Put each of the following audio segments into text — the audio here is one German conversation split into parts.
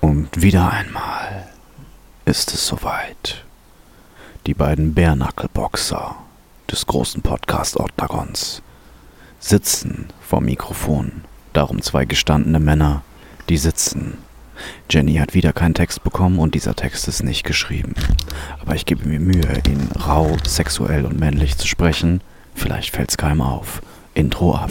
Und wieder einmal ist es soweit. Die beiden Bärnackelboxer des großen Podcast Octagons sitzen vor Mikrofon. Darum zwei gestandene Männer, die sitzen. Jenny hat wieder keinen Text bekommen und dieser Text ist nicht geschrieben. Aber ich gebe mir Mühe, ihn rau, sexuell und männlich zu sprechen. Vielleicht fällt's keinem auf. Intro ab.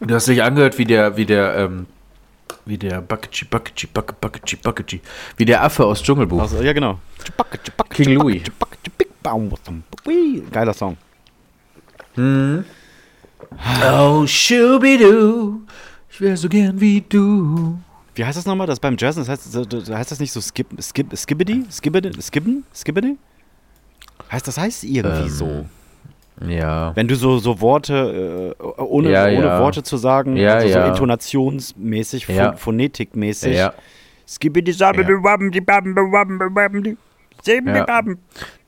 Du hast dich angehört wie der, wie der, ähm, wie der Bucketchi, Bucket, Bucketchi, Bucketchi, wie der Affe aus Dschungelbuch. Also, ja, genau. King Louis. Geiler Song. Oh, Shubidu, ich wär so gern wie du. Wie heißt das nochmal? Das beim Jazz, das heißt, so- heißt das nicht so skip, skip, skibbity? Skibbity? Skibben? Skibbity? Heißt das heißt irgendwie Ähm, so. Ja. Wenn du so, so Worte, äh, ohne, Ja, ohne ja. Worte zu sagen, Ja, also so intonationsmäßig, Ja. phonetikmäßig. Ja. Skibbity, sabbidi, wabbidi, babbidi, wabbidi, wabbidi, sibbidi, Ja. babbidi.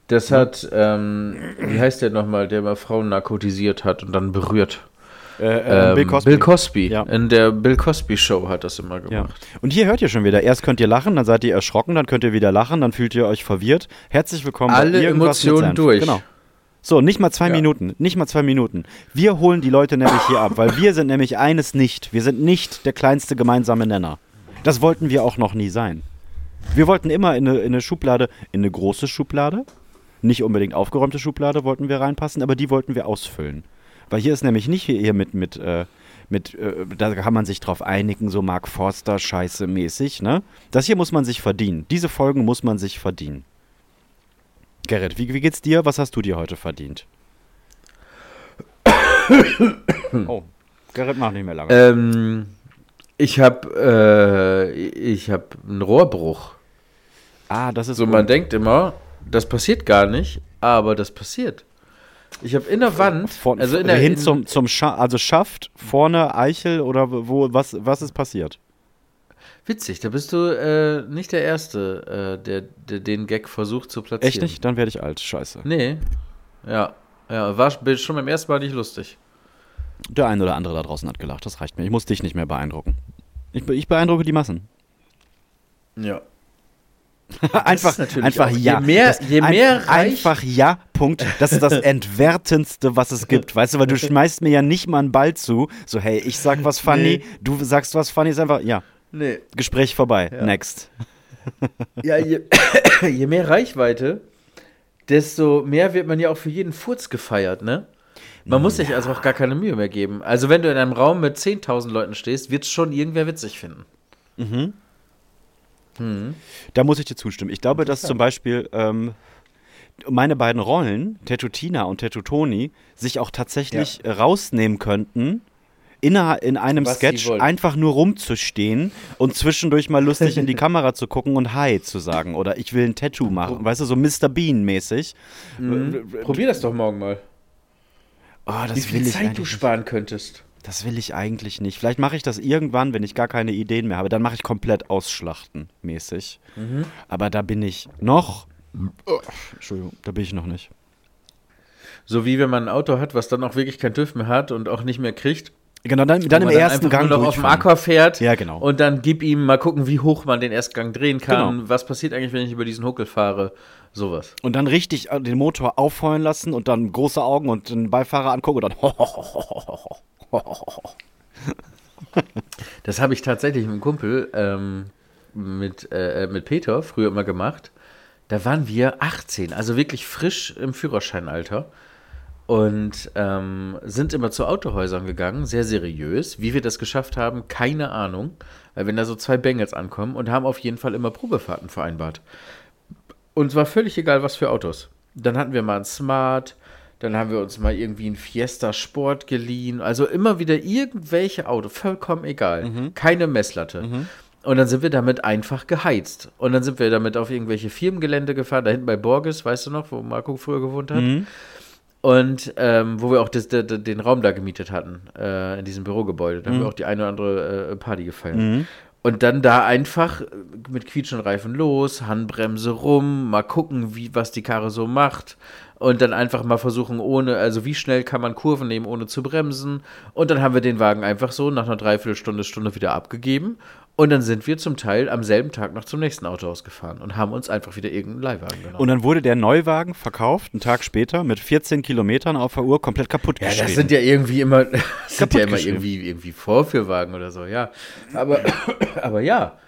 Das hat, ähm, wie heißt der nochmal, der mal Frauen narkotisiert hat und dann berührt? Äh, äh, Ähm, Bill Cosby. Bill Cosby. Ja. In der Bill Cosby Show hat das immer Ja. gemacht. Und hier hört ihr schon wieder. Erst könnt ihr lachen, dann seid ihr erschrocken, dann könnt ihr wieder lachen, dann fühlt ihr euch verwirrt. Herzlich willkommen Alle bei Emotionen durch. Genau. So, nicht mal zwei Ja. Minuten. Nicht mal zwei Minuten. Wir holen die Leute nämlich hier ab, weil wir sind nämlich eines nicht. Wir sind nicht der kleinste gemeinsame Nenner. Das wollten wir auch noch nie sein. Wir wollten immer in eine, in eine Schublade, in eine große Schublade, nicht unbedingt aufgeräumte Schublade wollten wir reinpassen, aber die wollten wir ausfüllen. Weil hier ist nämlich nicht hier, mit, mit, äh, mit äh, da kann man sich drauf einigen, so Mark Forster Scheiße mäßig, ne? Das hier muss man sich verdienen. Diese Folgen muss man sich verdienen. Gerrit, wie, wie geht's dir? Was hast du dir heute verdient? oh, Gerrit macht nicht mehr lange. Ähm, ich habe äh, ich hab einen Rohrbruch. ah, das ist So, gut. man denkt immer, das passiert gar nicht, aber das passiert. Ich habe in der Wand, Von, also in der hin in, zum, zum Scha also Schaft, vorne Eichel oder wo, was, was ist passiert? Witzig, da bist du äh, nicht der Erste, äh, der, der den Gag versucht zu platzieren. Echt nicht? Dann werde ich alt. Scheiße. Nee. Ja. Ja, war schon beim ersten Mal nicht lustig. Der eine oder andere da draußen hat gelacht. Das reicht mir. Ich muss dich nicht mehr beeindrucken. Ich, ich beeindrucke die Massen. Ja. Einfach, natürlich einfach auch- je ja. mehr- Das- je mehr ein, Einfach ja, Punkt. Das ist das Entwertendste, was es gibt. Weißt du, weil du schmeißt mir ja nicht mal einen Ball zu. So, hey, ich sag was funny, Nee. du sagst was funny, ist einfach, ja, Nee. Gespräch vorbei. Ja. Next. Ja, je, je mehr Reichweite, desto mehr wird man ja auch für jeden Furz gefeiert, ne? Man muss sich also auch gar keine Mühe mehr geben. Also wenn du in einem Raum mit 10.000 Leuten stehst, wird es schon irgendwer witzig finden. Da muss ich dir zustimmen. Ich glaube, dass zum Beispiel ähm, meine beiden Rollen, Tattoo Tina und Tattoo Toni, sich auch tatsächlich äh, rausnehmen könnten, inner, in einem Was Sketch einfach nur rumzustehen und zwischendurch mal lustig in die Kamera zu gucken und Hi zu sagen. Oder ich will ein Tattoo machen. Weißt du, so Mr. Bean-mäßig. Probier das doch morgen mal. Oh, Wie viel Zeit du sparen könntest. Das will ich eigentlich nicht. Vielleicht mache ich das irgendwann, wenn ich gar keine Ideen mehr habe. Dann mache ich komplett ausschlachten mäßig. Mhm. Aber da bin ich noch. Oh, Entschuldigung, da bin ich noch nicht. So wie wenn man ein Auto hat, was dann auch wirklich kein TÜV mehr hat und auch nicht mehr kriegt. Genau, dann, dann im man ersten Gang noch auf dem. Aqua fährt. Ja, genau. Und dann gib ihm mal gucken, wie hoch man den Erstgang drehen kann. Genau. Was passiert eigentlich, wenn ich über diesen Huckel fahre? Sowas. Und dann richtig äh, den Motor aufheulen lassen und dann große Augen und den Beifahrer angucken und dann. Das habe ich tatsächlich mit einem Kumpel, ähm, mit, äh, mit Peter, früher immer gemacht. Da waren wir 18, also wirklich frisch im Führerscheinalter. und ähm, sind immer zu Autohäusern gegangen, sehr seriös. Wie wir das geschafft haben, keine Ahnung. Weil wenn da so zwei Bengels ankommen und haben auf jeden Fall immer Probefahrten vereinbart. Und es war völlig egal, was für Autos. Dann hatten wir mal ein Smart, dann haben wir uns mal irgendwie ein Fiesta Sport geliehen. Also immer wieder irgendwelche Autos, vollkommen egal. Keine Messlatte. Und dann sind wir damit einfach geheizt. Und dann sind wir damit auf irgendwelche Firmengelände gefahren, da hinten bei Borges, weißt du noch, wo Marco früher gewohnt hat. Und ähm, wo wir auch das, das, den Raum da gemietet hatten, äh, in diesem Bürogebäude. Da haben wir auch die eine oder andere äh, Party gefeiert. Und dann da einfach äh, mit quietschenden Reifen los, Handbremse rum, mal gucken, wie, was die Karre so macht. Und dann einfach mal versuchen, ohne, also wie schnell kann man Kurven nehmen, ohne zu bremsen. Und dann haben wir den Wagen einfach so nach einer Dreiviertelstunde, Stunde wieder abgegeben. Und dann sind wir zum Teil am selben Tag noch zum nächsten Autohaus gefahren und haben uns einfach wieder irgendeinen Leihwagen genommen. Und dann wurde der Neuwagen verkauft, einen Tag später, mit 14 Kilometern auf der Uhr, komplett kaputt Ja, geschrieben. das sind ja irgendwie immer, sind ja immer irgendwie, irgendwie Vorführwagen oder so, ja. Aber, aber ja.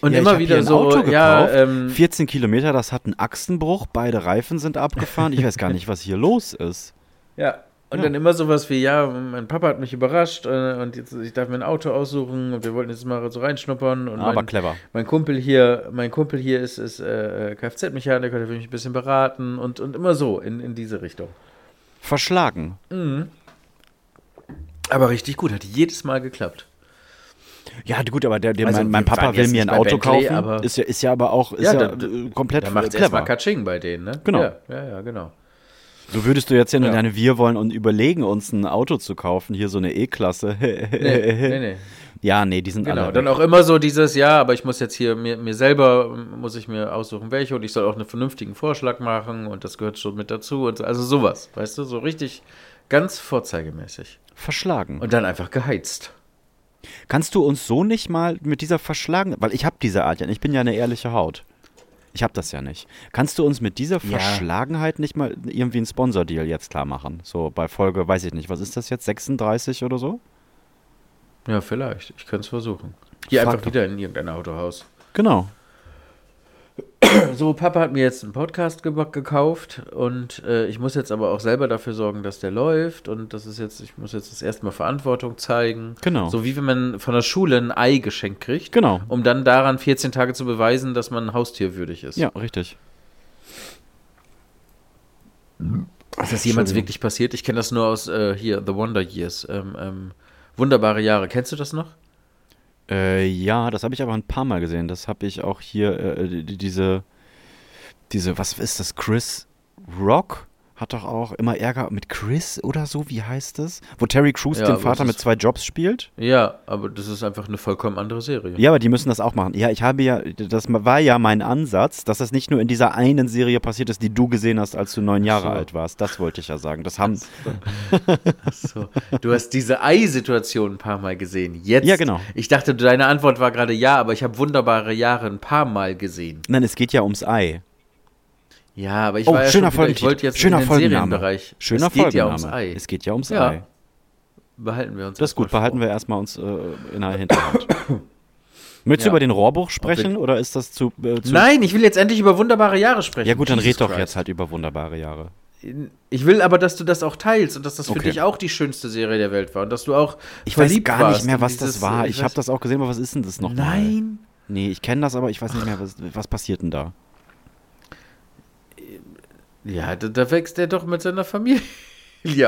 Und Ja, immer wieder ein so, Auto ja, gekauft, ähm, 14 Kilometer, das hat einen Achsenbruch, beide Reifen sind abgefahren. Ich weiß gar nicht, was hier los ist. ja. Und Ja. dann immer sowas wie, ja, mein Papa hat mich überrascht äh, und jetzt, ich darf mir ein Auto aussuchen und wir wollten jetzt mal so reinschnuppern. Und Aber mein, clever. Mein Kumpel hier, mein Kumpel hier ist, ist äh, Kfz-Mechaniker, der will mich ein bisschen beraten und, und immer so in, in diese Richtung. Verschlagen. Aber richtig gut, hat jedes Mal geklappt. Ja, gut, aber der, der, Also, mein, mein Papa will mir ein Auto Bentley, kaufen. aber- ist, ja, ist ja aber auch ist Ja, ja, da- äh, komplett Da macht es erstmal clever. Katsching bei denen, ne? Genau. Ja, ja, ja, genau. So würdest du jetzt ja, Ja. deine Wir wollen und überlegen, uns ein Auto zu kaufen. Hier so eine E-Klasse. Nee, nee, nee. Ja, nee, die sind Genau, alle. dann auch immer so dieses, ja, aber ich muss jetzt hier mir, mir selber, muss ich mir aussuchen, welche und ich soll auch einen vernünftigen Vorschlag machen und das gehört schon mit dazu und so, also sowas, weißt du, so richtig ganz vorzeigemäßig. verschlagen. Und dann einfach geheizt. Kannst du uns so nicht mal mit dieser verschlagen, weil ich habe diese Art ja, ich bin ja eine ehrliche Haut. Ich habe das ja nicht. Kannst du uns mit dieser Ja. Verschlagenheit nicht mal irgendwie einen Sponsor-Deal jetzt klar machen? So bei Folge, weiß ich nicht, was ist das jetzt, 36 oder so? Ja, vielleicht. Ich könnte es versuchen. Hier Frag einfach wieder in irgendein Autohaus. Genau. So, Papa hat mir jetzt einen Podcast ge gekauft und äh, ich muss jetzt aber auch selber dafür sorgen, dass der läuft und das ist jetzt, ich muss jetzt das erste Mal Verantwortung zeigen. Genau. So wie wenn man von der Schule ein Ei geschenkt kriegt. Genau. Um dann daran 14 Tage zu beweisen, dass man ein Haustier würdig ist. Ja, richtig. Ist das jemals wirklich passiert? Ich kenne das nur aus äh, hier, The Wonder Years. Ähm, ähm, wunderbare Jahre. Kennst du das noch? Äh, ja, das habe ich aber ein paar Mal gesehen. Das habe ich auch hier, äh, die- diese, diese, was ist das, Chris Rock hat doch auch immer Ärger mit Chris oder so, wie heißt das? Wo Terry Crews Ja, den Vater mit zwei Jobs spielt? Ja, aber das ist einfach eine vollkommen andere Serie. Ja, aber die müssen das auch machen. Ja, ich habe ja, das war ja mein Ansatz, dass das nicht nur in dieser einen Serie passiert ist, die du gesehen hast, als du neun Jahre so. alt warst. Das wollte ich ja sagen. Das haben, So. Du hast diese Ei-Situation ein paar Mal gesehen. Jetzt. Ja, genau. Ich dachte, deine Antwort war gerade ja, aber ich habe wunderbare Jahre ein paar Mal gesehen. nein, es geht ja ums Ei. Ja, aber ich Oh, war ja schöner wieder, ich wollte jetzt Schöner in den. Serienbereich. Schöner es geht ja Folgenname. ums Ei. Es geht ja ums Ja. Ei. Behalten wir uns Das ist gut, behalten vor. wir erstmal uns äh, in der Hinterhand. Möchtest du Ja. über den Rohrbruch sprechen oder ist das zu, äh, zu Nein, ich will jetzt endlich über wunderbare Jahre sprechen. Ja gut, dann Jesus red doch Christ. jetzt halt über wunderbare Jahre. Ich will aber, dass du das auch teilst und dass das für Okay. dich auch die schönste Serie der Welt war und dass du auch Ich weiß verliebt gar warst nicht mehr, was dieses, das war. äh, Ich weiß- habe das auch gesehen, aber was ist denn das nochmal? Nein. Nee, ich kenne das, aber ich weiß nicht mehr, was, was passiert denn da? Ja, da, da wächst er doch mit seiner Familie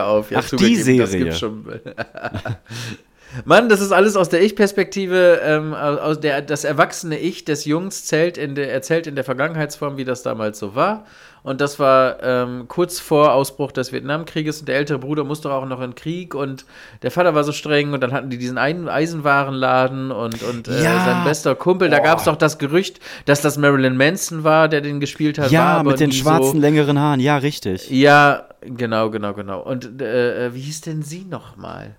auf. Ja, Ach, die Das Serie. gibt's schon. Mann, das ist alles aus der Ich-Perspektive. Ähm, aus der, das erwachsene Ich des Jungs zählt in der, erzählt in der Vergangenheitsform, wie das damals so war. Und das war ähm, kurz vor Ausbruch des Vietnamkrieges. Und der ältere Bruder musste auch noch in den Krieg. Und der Vater war so streng. Und dann hatten die diesen einen Eisenwarenladen. Und, und äh, Ja. sein bester Kumpel. Da gab es doch das Gerücht, dass das Marilyn Manson war, der den gespielt hat. ja, mit den schwarzen, So. längeren Haaren. Ja, richtig. Ja, genau, genau, genau. Und äh, äh, wie hieß denn sie nochmal?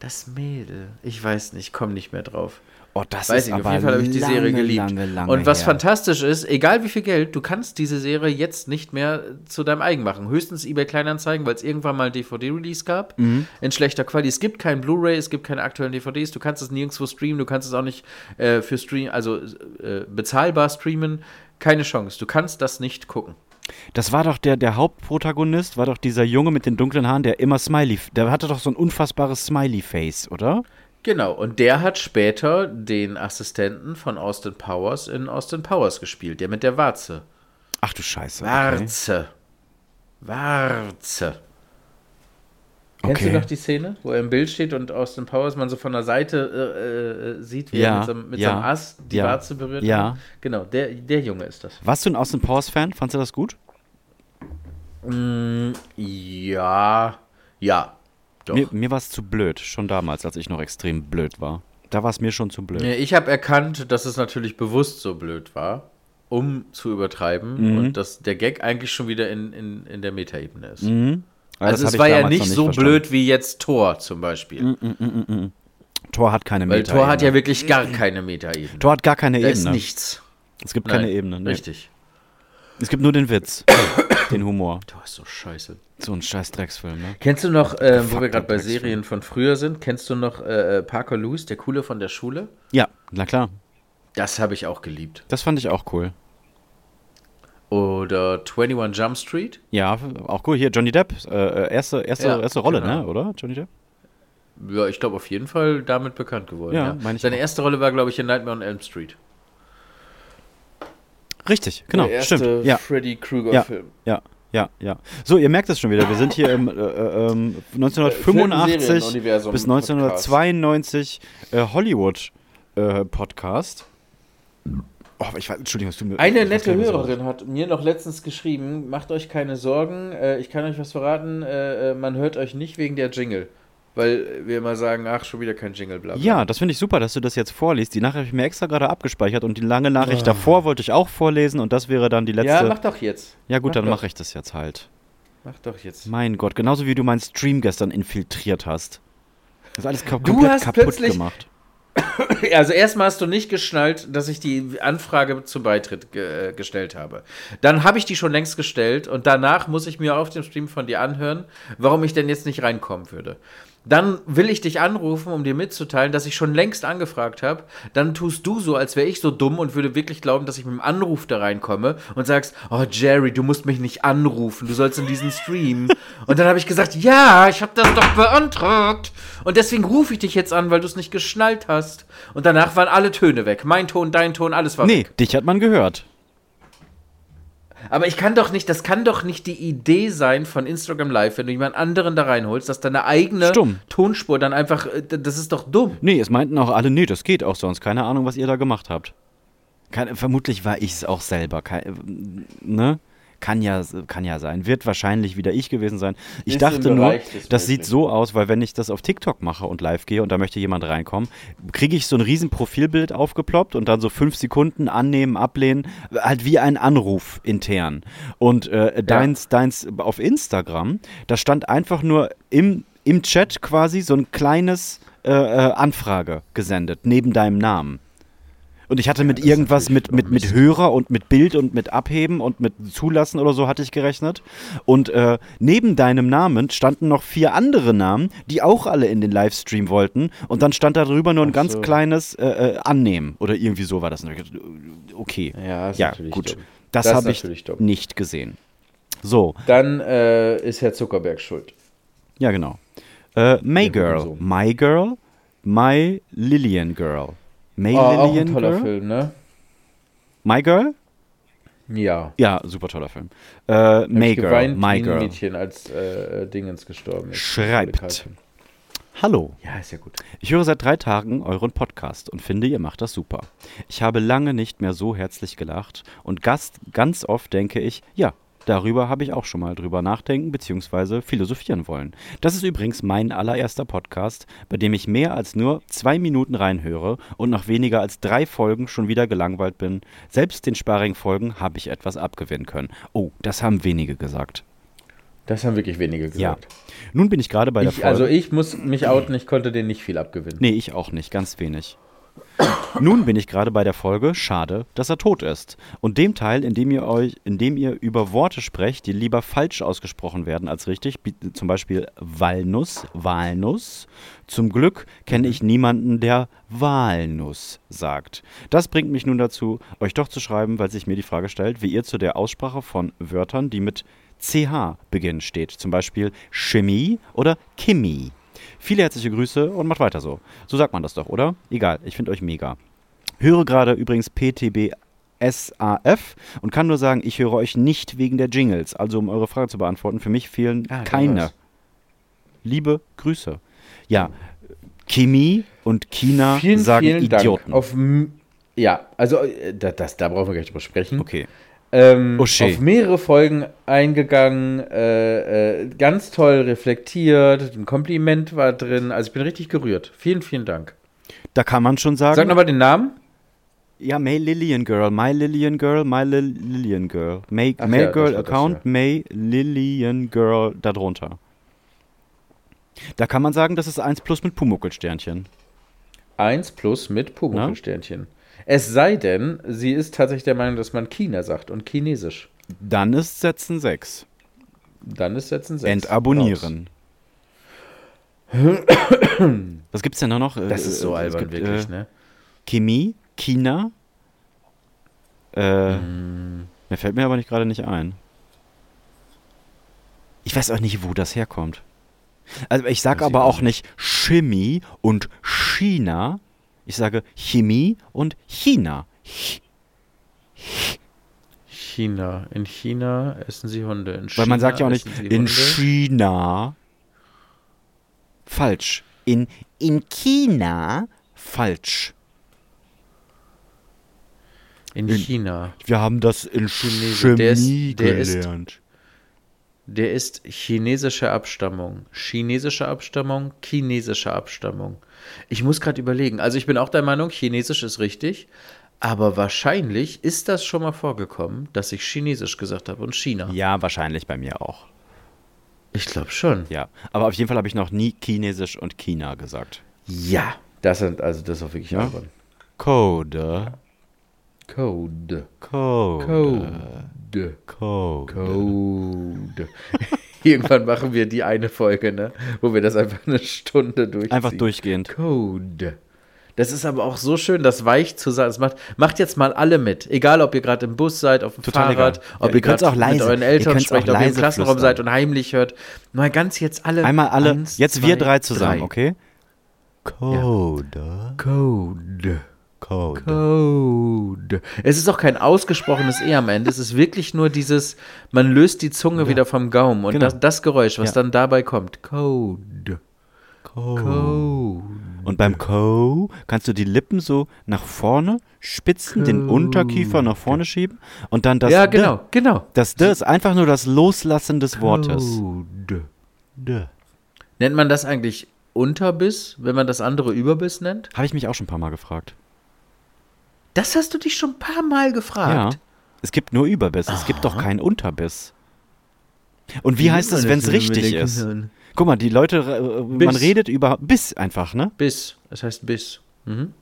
Das Mädel. Ich weiß nicht, komm nicht mehr drauf. Oh, das Weiß ist ich, auf aber jeden Fall habe ich die lange, Serie geliebt. Lange, lange und was her. fantastisch ist, egal wie viel Geld, du kannst diese Serie jetzt nicht mehr zu deinem eigen machen. Höchstens eBay Kleinanzeigen, weil es irgendwann mal ein DVD-Release gab. Mhm. In schlechter Qualität. Es gibt kein Blu-ray, es gibt keine aktuellen DVDs, du kannst es nirgendwo streamen, du kannst es auch nicht äh, für Stream, also äh, bezahlbar streamen. Keine Chance. Du kannst das nicht gucken. Das war doch der, der Hauptprotagonist, war doch dieser Junge mit den dunklen Haaren, der immer Smiley, der hatte doch so ein unfassbares Smiley-Face, oder? Genau, und der hat später den Assistenten von Austin Powers in Austin Powers gespielt, der mit der Warze. Ach du Scheiße. Okay. Warze. Warze. Kennst Okay. du noch die Szene, wo er im Bild steht und Austin Powers man so von der Seite äh, äh, sieht, wie Ja, er mit, so, einem- mit ja, so einem Ast die ja, Warze berührt? ja. Genau, der, der Junge ist das. Warst du ein Austin Powers-Fan? Fandst du das gut? Mm, ja, ja, doch. Mir, mir war es zu blöd, schon damals, als ich noch extrem blöd war. Da war es mir schon zu blöd. Ja, Ich habe erkannt, dass es natürlich bewusst so blöd war, um zu übertreiben Mhm. und dass der Gag eigentlich schon wieder in, in, in der Metaebene ist. Mhm. Also es war ja noch nicht so verstanden. blöd wie jetzt Thor zum Beispiel. Thor hat keine Weil Meta. Thor hat ja wirklich gar keine Metaebene. Thor hat gar keine Da ist Ebene. nichts. Es gibt Nein, keine Ebene. Nee. Richtig. Es gibt nur den Witz, den Humor. Thor ist so scheiße. So ein scheiß Drecksfilm, ne? Kennst du noch, äh, wo wir gerade bei. Serien von früher sind, kennst du noch äh, äh, Parker Lewis, der Coole von der Schule? Ja, na klar. Das habe ich auch geliebt. Das fand ich auch cool. Oder 21 Jump Street? Ja, auch cool. Hier, Johnny Depp, äh, äh, erste, erste, Ja, erste Rolle, genau. ne? Oder? Johnny Depp? Ja, ich glaube auf jeden Fall damit bekannt geworden. Ja, Ja, meine ich Seine auch. erste Rolle war, glaube ich, in Nightmare on Elm Street. Richtig, genau. der erste Stimmt. Ja, Freddy ja, Krueger-Film. ja, ja, ja. So, ihr merkt es schon wieder. Wir sind hier im äh, äh, ähm, 1985 Filmserien-Universum bis 1992 äh, Hollywood äh, Podcast. Oh, aber ich weiß, Entschuldigung, es tut mir Eine nette Hörerin hat mir noch letztens geschrieben, macht euch keine Sorgen, äh, ich kann euch was verraten, äh, man hört euch nicht wegen der Jingle. Weil wir immer sagen, ach, schon wieder kein Jingle, bla bla. Ja, das finde ich super, dass du das jetzt vorliest. Die Nachricht habe ich mir extra gerade abgespeichert und die lange. Nachricht davor wollte ich auch vorlesen und das wäre dann die letzte. ja mach doch jetzt. Ja, gut, mach dann mache ich das jetzt halt. Mach doch jetzt. Mein Gott, genauso wie du meinen Stream gestern infiltriert hast. Das ist alles kap Du komplett hast kaputt plötzlich- gemacht. Also erstmal hast du nicht geschnallt, dass ich die Anfrage zum Beitritt ge äh, gestellt habe. Dann habe ich die schon längst gestellt und danach muss ich mir auf dem Stream von dir anhören, warum ich denn jetzt nicht reinkommen würde. Dann will ich dich anrufen, um dir mitzuteilen, dass ich schon längst angefragt habe. Dann tust du so, als wäre ich so dumm und würde wirklich glauben, dass ich mit dem Anruf da reinkomme und sagst, oh Jerry, du musst mich nicht anrufen, du sollst in diesen Stream. und dann habe ich gesagt, ja, ich habe das doch beantragt. Und deswegen rufe ich dich jetzt an, weil du es nicht geschnallt hast. Und danach waren alle Töne weg. Mein Ton, dein Ton, alles war Nee, weg. dich hat man gehört. Aber ich kann doch nicht, das kann doch nicht die Idee sein von Instagram Live, wenn du jemand anderen da reinholst, dass deine eigene Stumm. Tonspur dann einfach, äh, das ist doch dumm. Nee, es meinten auch alle, nee, das geht auch sonst. Keine Ahnung, was ihr da gemacht habt. Keine, vermutlich war ich es auch selber. Kein, ne? Kann ja, kann ja sein. Wird wahrscheinlich wieder ich gewesen sein. Ich Ist dachte nur, das sieht so aus, weil wenn ich das auf TikTok mache und live gehe und da möchte jemand reinkommen, kriege ich so ein riesen Profilbild aufgeploppt und dann so fünf Sekunden annehmen, ablehnen, halt wie ein Anruf intern. Und äh, deins, deins auf Instagram, da stand einfach nur im, im Chat quasi so ein kleines äh, äh, Anfrage gesendet, neben deinem Namen. Und ich hatte mit das ist irgendwas mit, mit, mit. Hörer und mit Bild und mit Abheben und mit Zulassen oder so hatte ich gerechnet. Und äh, neben deinem Namen standen noch vier andere Namen, die auch alle in den Livestream wollten. Und dann stand da drüber nur ein Ach ganz so. kleines äh, äh, Annehmen oder irgendwie so war das. Okay, Ja, ist ja gut. dumm. Das, Das habe ich dumm. nicht gesehen. So, Dann äh, ist Herr Zuckerberg schuld. ja genau. Äh, May Ja, Girl. My Girl, My Lillian Girl. May Oh, auch Lillian ein toller Girl? Film, ne? My Girl? Ja. Ja, super toller Film. Äh, May Girl, geweint My Girl. Mädchen, als äh, Dingens gestorben ist. Schreibt. Hallo, Ja, ist ja gut. ich höre seit drei Tagen euren Podcast und finde, ihr macht das super. Ich habe lange nicht mehr so herzlich gelacht und Gast, ganz oft denke ich, ja, darüber habe ich auch schon mal drüber nachdenken bzw. philosophieren wollen. Das ist übrigens mein allererster Podcast, bei dem ich mehr als nur zwei Minuten reinhöre und nach weniger als drei Folgen schon wieder gelangweilt bin. Selbst den Sparring-Folgen habe ich etwas abgewinnen können. Oh, das haben wenige gesagt. Das haben wirklich wenige Ja. gesagt. Nun bin ich gerade bei der Ich, Folge. also ich muss mich outen, ich konnte den nicht viel abgewinnen. Nee, ich auch nicht, ganz wenig. Nun bin ich gerade bei der Folge Schade, dass er tot ist. Und dem Teil, in dem ihr euch, in dem ihr über Worte sprecht, die lieber falsch ausgesprochen werden als richtig, zum Beispiel Walnuss, Walnuss. Zum Glück kenne ich niemanden, der Walnuss sagt. Das bringt mich nun dazu, euch doch zu schreiben, weil sich mir die Frage stellt, wie ihr zu der Aussprache von Wörtern, die mit CH beginnen, steht. Zum Beispiel Chemie oder Chemie. Viele herzliche Grüße und macht weiter so. So sagt man das doch, oder? Egal, ich finde euch mega. Höre gerade übrigens PTB SAF und kann nur sagen, ich höre euch nicht wegen der Jingles. Also um eure Frage zu beantworten, für mich fehlen Ah, keine. Liebe Grüße. Ja, Chemie und China Vielen, sagen vielen Idioten. Dank. Auf, ja, also äh, da, das, da brauchen wir gar nicht drüber sprechen. okay. Ähm, Osché. auf mehrere Folgen eingegangen, äh, äh, ganz toll reflektiert, ein Kompliment war drin. Also ich bin richtig gerührt. Vielen, vielen Dank. Da kann man schon sagen. Sag nochmal den Namen. Ja, May Lillian Girl, My Lillian Girl, My Lil Lillian Girl. May, Ach May ja, Girl war das, Account, ja. May Lillian Girl darunter. Da kann man sagen, das ist 1 plus mit Pumuckelsternchen. 1 plus mit Pumuckl-Sternchen. Es sei denn, sie ist tatsächlich der Meinung, dass man China sagt und Chinesisch. Dann ist Setzen 6. Dann ist jetzt ein 6. Entabonnieren. Was gibt's denn da noch? Das ist so Äh, es albern, gibt, wirklich, äh, ne? Chemie, China. Äh, Mm. Mir fällt mir aber nicht gerade nicht ein. Ich weiß auch nicht, wo das herkommt. Also ich sage aber auch auch nicht Chemie und China. Ich sage Chemie und China. Ch- China. In China essen sie Hunde. In Weil man sagt ja auch nicht in Hunde. China. Falsch. In, in China. Falsch. In in- China. Wir haben das in Chinese. Der ist- Chemie der ist- gelernt. Der ist chinesischer Abstammung. Chinesische Abstammung, chinesische Abstammung. Ich muss gerade überlegen. Also ich bin auch der Meinung, Chinesisch ist richtig. Aber wahrscheinlich ist das schon mal vorgekommen, dass ich Chinesisch gesagt habe und China. Ja, wahrscheinlich bei mir auch. Ich glaube schon. Ja, aber auf jeden Fall habe ich noch nie Chinesisch und China gesagt. Ja. Das sind, also das auch wirklich Ja? albern. Code. Code. Code. Code. Code. Code. Irgendwann machen wir die eine Folge, ne? Wo wir das einfach eine Stunde durchziehen. Einfach durchgehend. Code. Das ist aber auch so schön, das weich zu sagen. Das macht, macht jetzt mal alle mit. Egal, ob ihr gerade im Bus seid, auf dem Total Fahrrad, egal. ob Ja, ihr gerade auch leise. mit euren Eltern sprecht, ob ihr im Klassenraum flüstern. seid und heimlich hört. Mal ganz jetzt alle. Einmal alle, Eins, jetzt wir zwei, drei zusammen, drei. okay? Code. Code. Code. Code. Es ist auch kein ausgesprochenes E am Ende. Es ist wirklich nur dieses, man löst die Zunge wieder vom Gaumen und Genau. das, das Geräusch, was Ja. dann dabei kommt. Code. Code. Code. Und beim Co kannst du die Lippen so nach vorne spitzen, den Code. Unterkiefer nach vorne schieben und dann das ja, D. genau, genau. Das D ist einfach nur das Loslassen des Wortes. Code. D. Nennt man das eigentlich Unterbiss, wenn man das andere Überbiss nennt? Habe ich mich auch schon ein paar Mal gefragt. Das hast du dich schon ein paar Mal Ja. gefragt. Es gibt nur Überbiss, es gibt doch keinen Unterbiss. Und wie, heißt es, man wenn es das richtig ist? Kindern? Guck mal, die Leute, äh, man Biss. redet über Biss einfach, ne? Biss. Das heißt Biss. Mhm.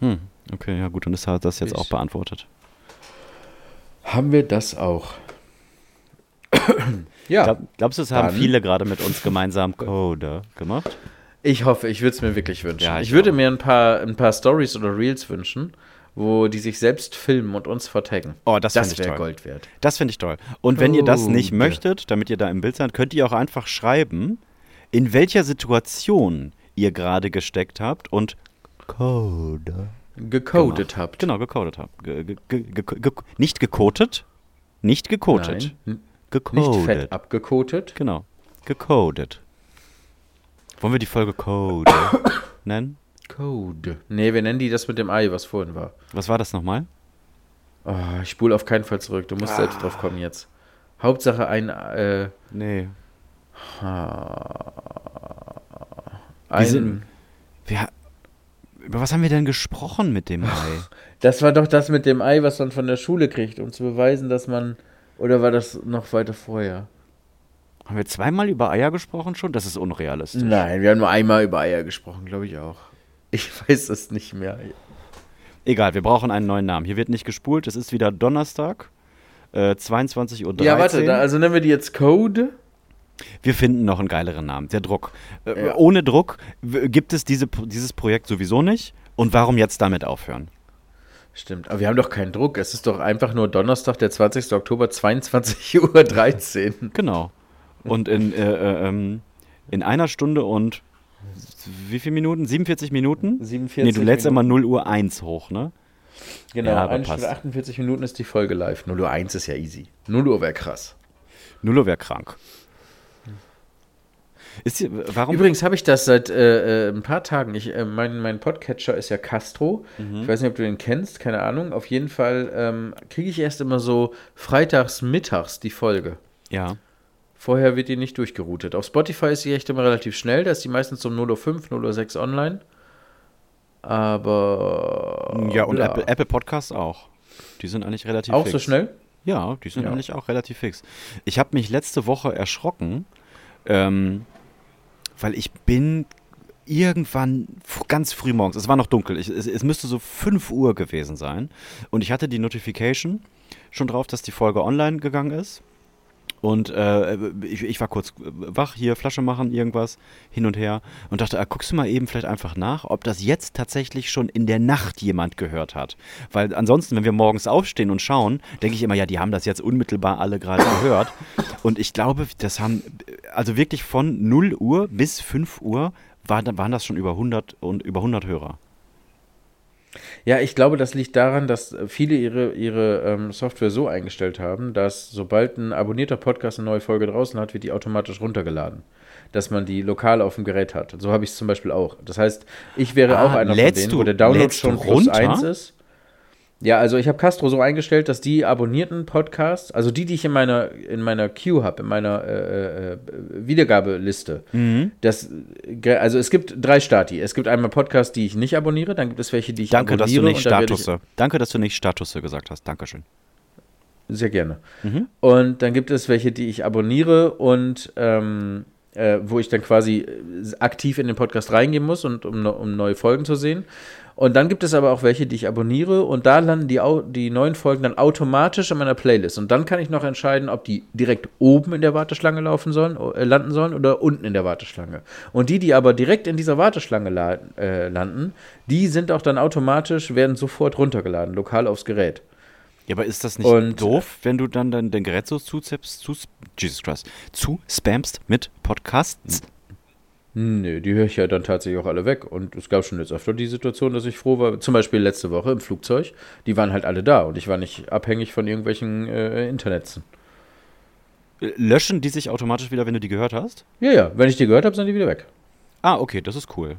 Hm. Okay, ja gut, dann ist halt das jetzt Biss. auch beantwortet. Haben wir das auch? ja. Glaub, glaubst du, es haben viele gerade mit uns gemeinsam Code gemacht? Ich hoffe, ich würde es mir wirklich wünschen. Ja, ich, ich würde auch. mir ein paar, ein paar Stories oder Reels wünschen, wo die sich selbst filmen und uns vertaggen. Oh, das das wäre. Gold wert. Das finde ich toll. Und wenn ihr das nicht Code. möchtet, damit ihr da im Bild seid, könnt ihr auch einfach schreiben, in welcher Situation ihr gerade gesteckt habt und Code. Gecodet habt. Genau, gecodet habt. Ge ge ge ge ge nicht gecodet, nicht gecodet. Nein, Gecodet. nicht fett abgekotet. Genau. Gecodet. Wollen wir die Folge Code nennen? Code. Nee, wir nennen die das mit dem Ei, was vorhin war. Was war das nochmal? Oh, ich spule auf keinen Fall zurück. Du musst selbst drauf kommen jetzt. Hauptsache ein, äh, Nee. ein sind- Wir, über was haben wir denn gesprochen mit dem Ei? Das war doch das mit dem Ei, was man von der Schule kriegt, um zu beweisen, dass man. Oder war das noch weiter vorher? haben wir zweimal über Eier gesprochen schon? Das ist unrealistisch. Nein, wir haben nur einmal über Eier gesprochen, glaube ich auch. Ich weiß es nicht mehr. Egal, wir brauchen einen neuen Namen. Hier wird nicht gespult, es ist wieder Donnerstag, äh, 22.13 Uhr. Ja, warte, da, also nennen wir die jetzt Code. Wir finden noch einen geileren Namen. Der Druck. Äh, Ja. Ohne Druck gibt es diese, dieses Projekt sowieso nicht. Und warum jetzt damit aufhören? Stimmt, aber wir haben doch keinen Druck. Es ist doch einfach nur Donnerstag, der 20. Oktober, 22.13 Uhr. Genau. Und in, äh, äh, ähm, in einer Stunde und wie viele Minuten? 47 Minuten? 47 nee, du lädst Minuten. immer 0 Uhr 1 hoch, ne? Genau, Ja, aber eine Stunde passt. 48 Minuten ist die Folge live. 0 Uhr 1 ist ja easy. 0 Uhr wäre krass. 0 Uhr wäre krank. Warum? Übrigens habe ich das seit äh, äh, ein paar Tagen. Ich, äh, mein, mein Podcatcher ist ja Castro. Ich weiß nicht, ob du den kennst, keine Ahnung. Auf jeden Fall ähm, kriege ich erst immer so freitags, mittags die Folge. ja. Vorher wird die nicht durchgeroutet. Auf Spotify ist sie echt immer relativ schnell. Da ist die meistens um 0.05 Uhr, 0.06 Uhr online. Aber. Ja, und. Apple, Apple Podcasts auch. Die sind eigentlich relativ Auch fix. so schnell? Ja, die sind Ja. eigentlich auch relativ fix. Ich habe mich letzte Woche erschrocken, ähm, weil ich bin irgendwann ganz früh morgens, es war noch dunkel, ich, es, es müsste so 5 Uhr gewesen sein und ich hatte die Notification schon drauf, dass die Folge online gegangen ist. Und äh, ich, ich war kurz wach, hier Flasche machen, irgendwas, hin und her. Und dachte, ah, guckst du mal eben vielleicht einfach nach, ob das jetzt tatsächlich schon in der Nacht jemand gehört hat. Weil ansonsten, wenn wir morgens aufstehen und schauen, denke ich immer, ja, die haben das jetzt unmittelbar alle gerade gehört. Und ich glaube, das haben, also wirklich von 0 Uhr bis 5 Uhr war, waren das schon über 100 und über 100 Hörer. Ja, ich glaube, das liegt daran, dass viele ihre, ihre ähm, Software so eingestellt haben, dass sobald ein abonnierter Podcast eine neue Folge draußen hat, wird die automatisch runtergeladen. Dass man die lokal auf dem Gerät hat. So habe ich es zum Beispiel auch. Das heißt, ich wäre Ah, auch einer von denen, wo der Download schon plus? 1 ist. Ja, also ich habe Castro so eingestellt, dass die abonnierten Podcasts, also die, die ich in meiner, in meiner Queue habe, in meiner äh, äh, Wiedergabeliste, Mhm. das, also es gibt drei Stati. Es gibt einmal Podcasts, die ich nicht abonniere, dann gibt es welche, die ich Danke, dass abonniere. du nicht Statusse. Danke, dass du nicht Statusse gesagt hast. Dankeschön. Sehr gerne. Mhm. Und dann gibt es welche, die ich abonniere und ähm, äh, wo ich dann quasi äh, aktiv in den Podcast reingehen muss, und, um, um neue Folgen zu sehen. Und dann gibt es aber auch welche, die ich abonniere und da landen die, die neuen Folgen dann automatisch in meiner Playlist. Und dann kann ich noch entscheiden, ob die direkt oben in der Warteschlange laufen sollen, äh, landen sollen oder unten in der Warteschlange. Und die, die aber direkt in dieser Warteschlange la äh, landen, die sind auch dann automatisch, werden sofort runtergeladen, lokal aufs Gerät. Ja, aber ist das nicht Und- doof, wenn du dann dein, dein Gerät so zuzippst, zu, Jesus Christ, zu spammst mit Podcasts? Nö, die höre ich ja dann tatsächlich auch alle weg. Und es gab schon jetzt öfter die Situation, dass ich froh war. Zum Beispiel letzte Woche im Flugzeug. Die waren halt alle da und ich war nicht abhängig von irgendwelchen äh, Internetzen. Löschen die sich automatisch wieder, wenn du die gehört hast? Ja, ja, wenn ich die gehört habe, sind die wieder weg. Ah, okay, das ist cool.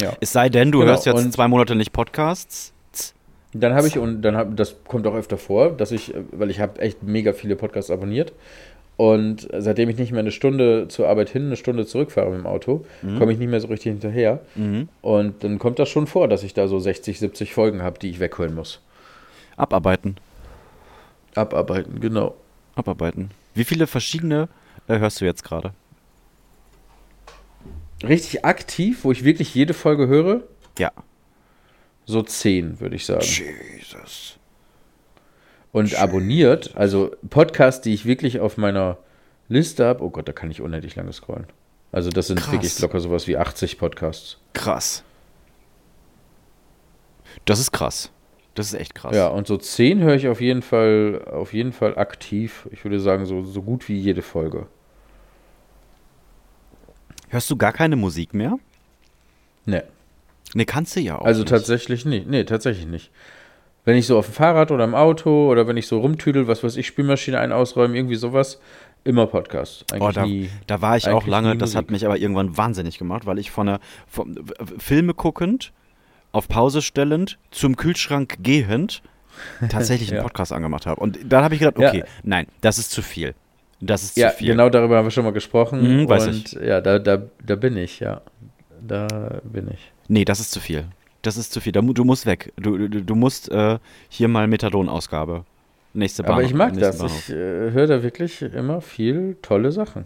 Ja. Es sei denn, du Genau, hörst jetzt zwei Monate nicht Podcasts. Dann habe ich, und dann habe, das kommt auch öfter vor, dass ich, weil ich habe echt mega viele Podcasts abonniert. Und seitdem ich nicht mehr eine Stunde zur Arbeit hin, eine Stunde zurückfahre mit dem Auto, komme ich nicht mehr so richtig hinterher. Mhm. Und dann kommt das schon vor, dass ich da so 60, 70 Folgen habe, die ich weghören muss. Abarbeiten. Abarbeiten, genau. Abarbeiten. Wie viele verschiedene äh, hörst du jetzt gerade? Richtig aktiv, wo ich wirklich jede Folge höre, Ja. So 10, würde ich sagen. Jesus. Und abonniert, also Podcasts, die ich wirklich auf meiner Liste habe, oh Gott, da kann ich unendlich lange scrollen. Also das sind Krass. wirklich locker sowas wie 80 Podcasts. Krass. Das ist krass. Das ist echt krass. Ja, und so 10 höre ich auf jeden Fall, auf jeden Fall aktiv. Ich würde sagen, so, so gut wie jede Folge. Hörst du gar keine Musik mehr? Ne. Ne, kannst du ja auch. Also nicht. tatsächlich nicht. Nee, tatsächlich nicht. Wenn ich so auf dem Fahrrad oder im Auto oder wenn ich so rumtüdel, was weiß ich, Spülmaschine ein ausräumen, irgendwie sowas, immer Podcast. Oh, Eigentlich da, nie. da war ich auch lange, das hat mich aber irgendwann wahnsinnig gemacht, weil ich von der von, Filme guckend, auf Pause stellend, zum Kühlschrank gehend, tatsächlich einen Ja. Podcast angemacht habe. Und dann habe ich gedacht, Ja. okay, nein, das ist zu viel. Das ist Ja, zu viel. genau darüber haben wir schon mal gesprochen. Mhm, weiß und ja, da, da, da bin ich, ja. Da bin ich. Nee, das ist zu viel. Das ist zu viel. Du musst weg. Du, du, du musst äh, hier mal Methadon-Ausgabe. Nächste Bahnhof. Aber ich mag das. Bahnhof. Ich äh, höre da wirklich immer viel tolle Sachen.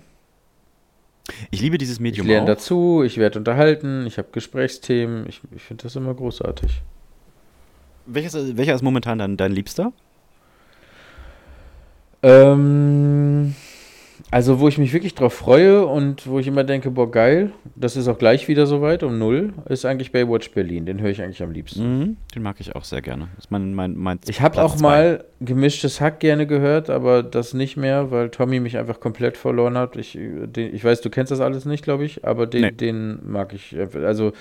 Ich liebe dieses Ich Medium lerne auch. dazu, ich werde unterhalten, ich habe Gesprächsthemen. Ich, ich finde das immer großartig. Welches, welcher ist momentan dein, dein Liebster? Ähm, also, wo ich mich wirklich drauf freue und wo ich immer denke, boah, geil, das ist auch gleich wieder soweit, um null, ist eigentlich Baywatch Berlin. Den höre ich eigentlich am liebsten. Mhm, den mag ich auch sehr gerne. Das ist mein, mein, mein Ich habe auch zwei. mal gemischtes Hack gerne gehört, aber das nicht mehr, weil Tommy mich einfach komplett verloren hat. Ich, den, ich weiß, du kennst das alles nicht, glaube ich, aber den, Nee. den mag ich. Also,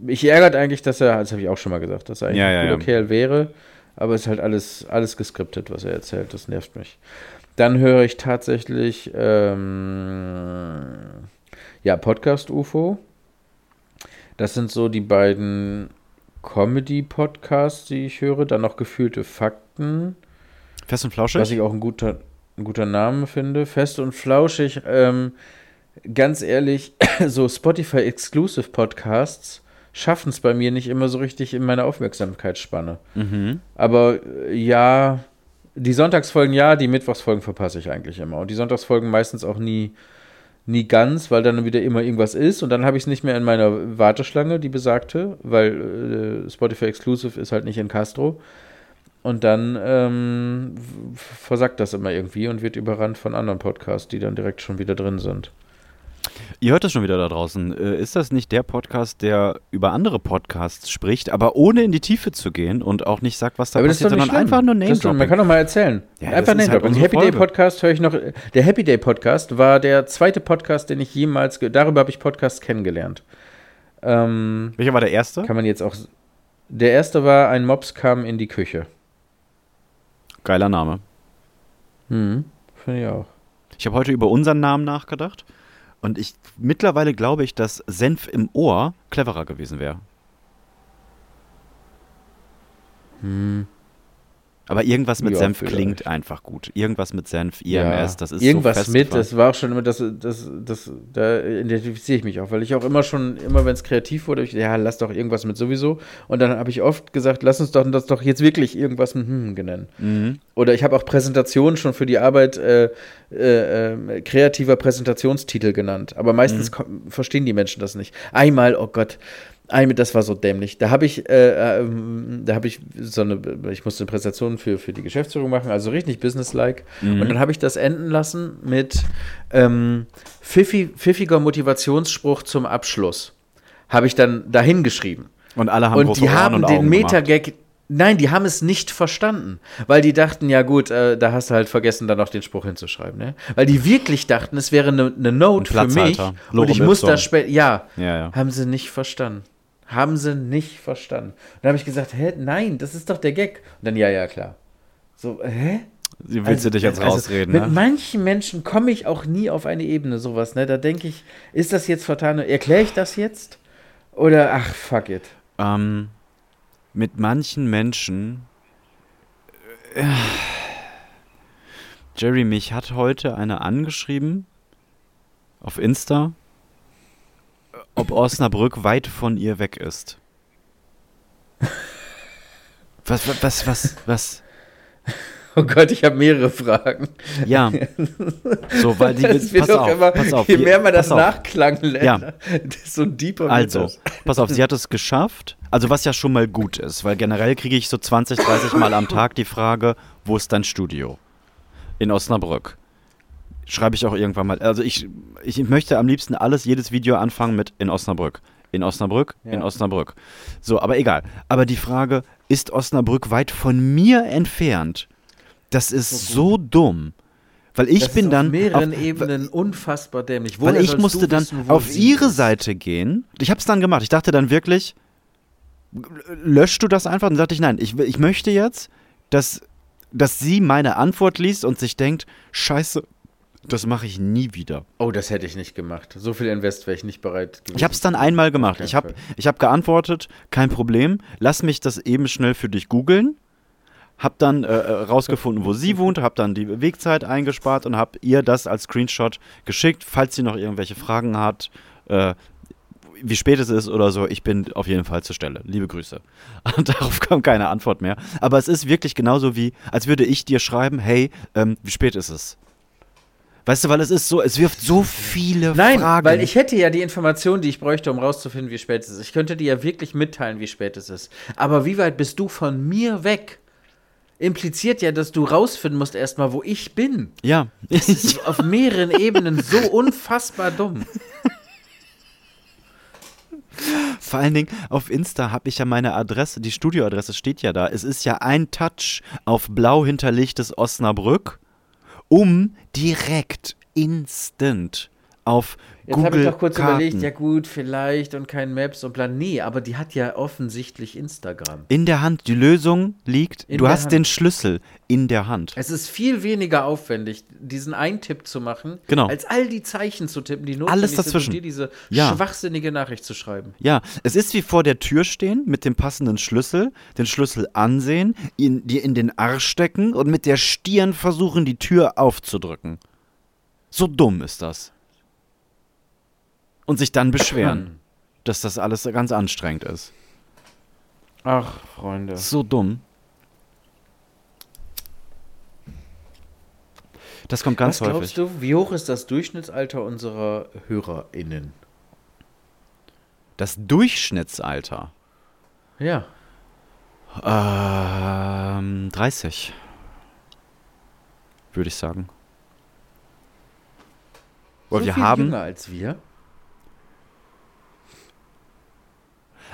mich ärgert eigentlich, dass er, das habe ich auch schon mal gesagt, dass er eigentlich Ja, ja, ein guter ja. Kerl wäre, aber es ist halt alles, alles geskriptet, was er erzählt. Das nervt mich. Dann höre ich tatsächlich, ähm, ja, Podcast UFO. Das sind so die beiden Comedy-Podcasts, die ich höre. Dann noch gefühlte Fakten, Fest und flauschig? was ich auch ein guter, ein guter Name finde. Fest und flauschig. Ähm, ganz ehrlich, so Spotify-Exclusive Podcasts schaffen es bei mir nicht immer so richtig in meine Aufmerksamkeitsspanne. mhm. Aber äh, ja, die Sonntagsfolgen ja, die Mittwochsfolgen verpasse ich eigentlich immer. Und die Sonntagsfolgen meistens auch nie, nie ganz, weil dann wieder immer irgendwas ist. Und dann habe ich es nicht mehr in meiner Warteschlange, die besagte, weil äh, Spotify Exclusive ist halt nicht in Castro. Und dann ähm, v- versackt das immer irgendwie und wird überrannt von anderen Podcasts, die dann direkt schon wieder drin sind. Ihr hört es schon wieder da draußen. Äh, Ist das nicht der Podcast, der über andere Podcasts spricht, aber ohne in die Tiefe zu gehen und auch nicht sagt, was da Aber das ist passiert, doch nicht sondern schlimm. einfach nur ist doch- Man kann doch mal erzählen. Ja, Einfach ist halt Happy Day Folge. Podcast höre ich noch. Der Happy Day Podcast war der zweite Podcast, den ich jemals. Darüber habe ich Podcasts kennengelernt. Ähm, Welcher war der erste? kann man jetzt auch. Der erste war, ein Mops kam in die Küche. Geiler Name. Hm, finde ich auch. Ich habe heute über unseren Namen nachgedacht und ich mittlerweile glaube ich, dass Senf im Ohr cleverer gewesen wäre. Aber irgendwas mit Ja, Senf vielleicht. klingt einfach gut. Irgendwas mit Senf, IMS, Ja, das ist irgendwas so mit, das war auch schon immer, das, das, das, da identifiziere ich mich auch, weil ich auch immer schon, immer wenn es kreativ wurde, ich, ja, lass doch irgendwas mit sowieso. Und dann habe ich oft gesagt, lass uns doch das doch jetzt wirklich irgendwas mit hm nennen. Mhm. Oder ich habe auch Präsentationen schon für die Arbeit äh, äh, äh, kreativer Präsentationstitel genannt. Aber meistens kom- verstehen die Menschen das nicht. Einmal, oh Gott, das war so dämlich. Da habe ich, äh, ähm, da habe ich so eine, ich musste eine Präsentation für, für die Geschäftsführung machen, also richtig businesslike. Und dann habe ich das enden lassen mit ähm, pfiffi, pfiffiger Motivationsspruch zum Abschluss. Habe ich dann dahin geschrieben. Und alle haben Und die haben und den. Metagag. Nein, die haben es nicht verstanden. Weil die dachten, ja gut, äh, da hast du halt vergessen, da noch den Spruch hinzuschreiben. Ne? Weil die wirklich dachten, es wäre eine ne Note Ein für mich. Platzhalter. Und ich muss da später. Ja, Ja, ja. haben sie nicht verstanden. Haben sie nicht verstanden. Und dann habe ich gesagt, hä, nein, das ist doch der Gag. Und dann, ja, ja, klar. So, hä? Wie willst du dich jetzt also, rausreden, Mit ne? manchen Menschen komme ich auch nie auf eine Ebene, sowas, ne? Da denke ich, ist das jetzt vertan? Erkläre ich das jetzt? Oder, ach, fuck it. Ähm, mit manchen Menschen. Äh, Jerry, mich hat heute eine angeschrieben auf Insta, ob Osnabrück weit von ihr weg ist. Was, was, was, was, was? Oh Gott, ich habe mehrere Fragen. Ja. So, weil die Das wird pass auf, immer, pass auf, je mehr man das nachklang lässt, Ja. desto deeper wird Also, das. pass auf, sie hat es geschafft. Also, was ja schon mal gut ist, weil generell kriege ich so 20, 30 Mal am Tag die Frage, wo ist dein Studio? In Osnabrück. Schreibe ich auch irgendwann mal. Also, ich, ich möchte am liebsten alles, jedes Video anfangen mit in Osnabrück. In Osnabrück, in Ja. Osnabrück. So, aber egal. Aber die Frage, ist Osnabrück weit von mir entfernt? Das ist so dumm. Weil ich Das bin dann. auf mehreren auf- Ebenen unfasswohl dämlich. weil Woher ich sollst musste dann wissen, auf ihre? Seite gehen. Ich habe es dann gemacht. Ich dachte dann wirklich, löschst du das einfach? Und dann dachte ich, nein, ich, ich möchte jetzt, dass, dass sie meine Antwort liest und sich denkt, scheiße, das mache ich nie wieder. Oh, das hätte ich nicht gemacht. So viel Invest wäre ich nicht bereit. Ich habe es dann einmal gemacht. Ich habe ich hab geantwortet, kein Problem, lass mich das eben schnell für dich googeln. Hab dann äh, äh, rausgefunden, wo sie wohnt, hab dann die Wegzeit eingespart und hab ihr das als Screenshot geschickt, falls sie noch irgendwelche Fragen hat, äh, wie spät es ist oder so. Ich bin auf jeden Fall zur Stelle. Liebe Grüße. Und darauf kam keine Antwort mehr. Aber es ist wirklich genauso wie, als würde ich dir schreiben, hey, ähm, wie spät ist es? Weißt du, weil es ist so, es wirft so viele Nein, Fragen. weil ich hätte ja die Information, die ich bräuchte, um rauszufinden, wie spät es ist. Ich könnte dir ja wirklich mitteilen, wie spät es ist. Aber wie weit bist du von mir weg? Impliziert ja, dass du rausfinden musst erstmal, wo ich bin. ja. Das ist auf mehreren Ebenen so unfassbar dumm. Vor allen Dingen auf Insta habe ich ja meine Adresse, die Studioadresse steht ja da. Es ist ja ein Touch auf blau hinterlegtes Osnabrück, um direkt instant auf Jetzt habe ich doch kurz Karten. überlegt, ja gut, vielleicht und kein Maps und bla. Nee, aber die hat ja offensichtlich Instagram. in der Hand, die Lösung liegt, In du hast Hand. den Schlüssel in der Hand. Es ist viel weniger aufwendig, diesen Eintipp zu machen, Genau. als all die Zeichen zu tippen, die notwendig Alles sind, dazwischen. um dir diese Ja. schwachsinnige Nachricht zu schreiben. Ja, es ist wie vor der Tür stehen mit dem passenden Schlüssel, den Schlüssel ansehen, ihn dir in den Arsch stecken und mit der Stirn versuchen, die Tür aufzudrücken. So dumm ist das. Und sich dann beschweren, dass das alles ganz anstrengend ist. Ach, Freunde. So dumm. Das kommt ganz Was häufig. glaubst du, wie hoch ist das Durchschnittsalter unserer HörerInnen? Das Durchschnittsalter. Ja. Ähm, 30. Würde ich sagen. So wir viel haben, jünger als wir.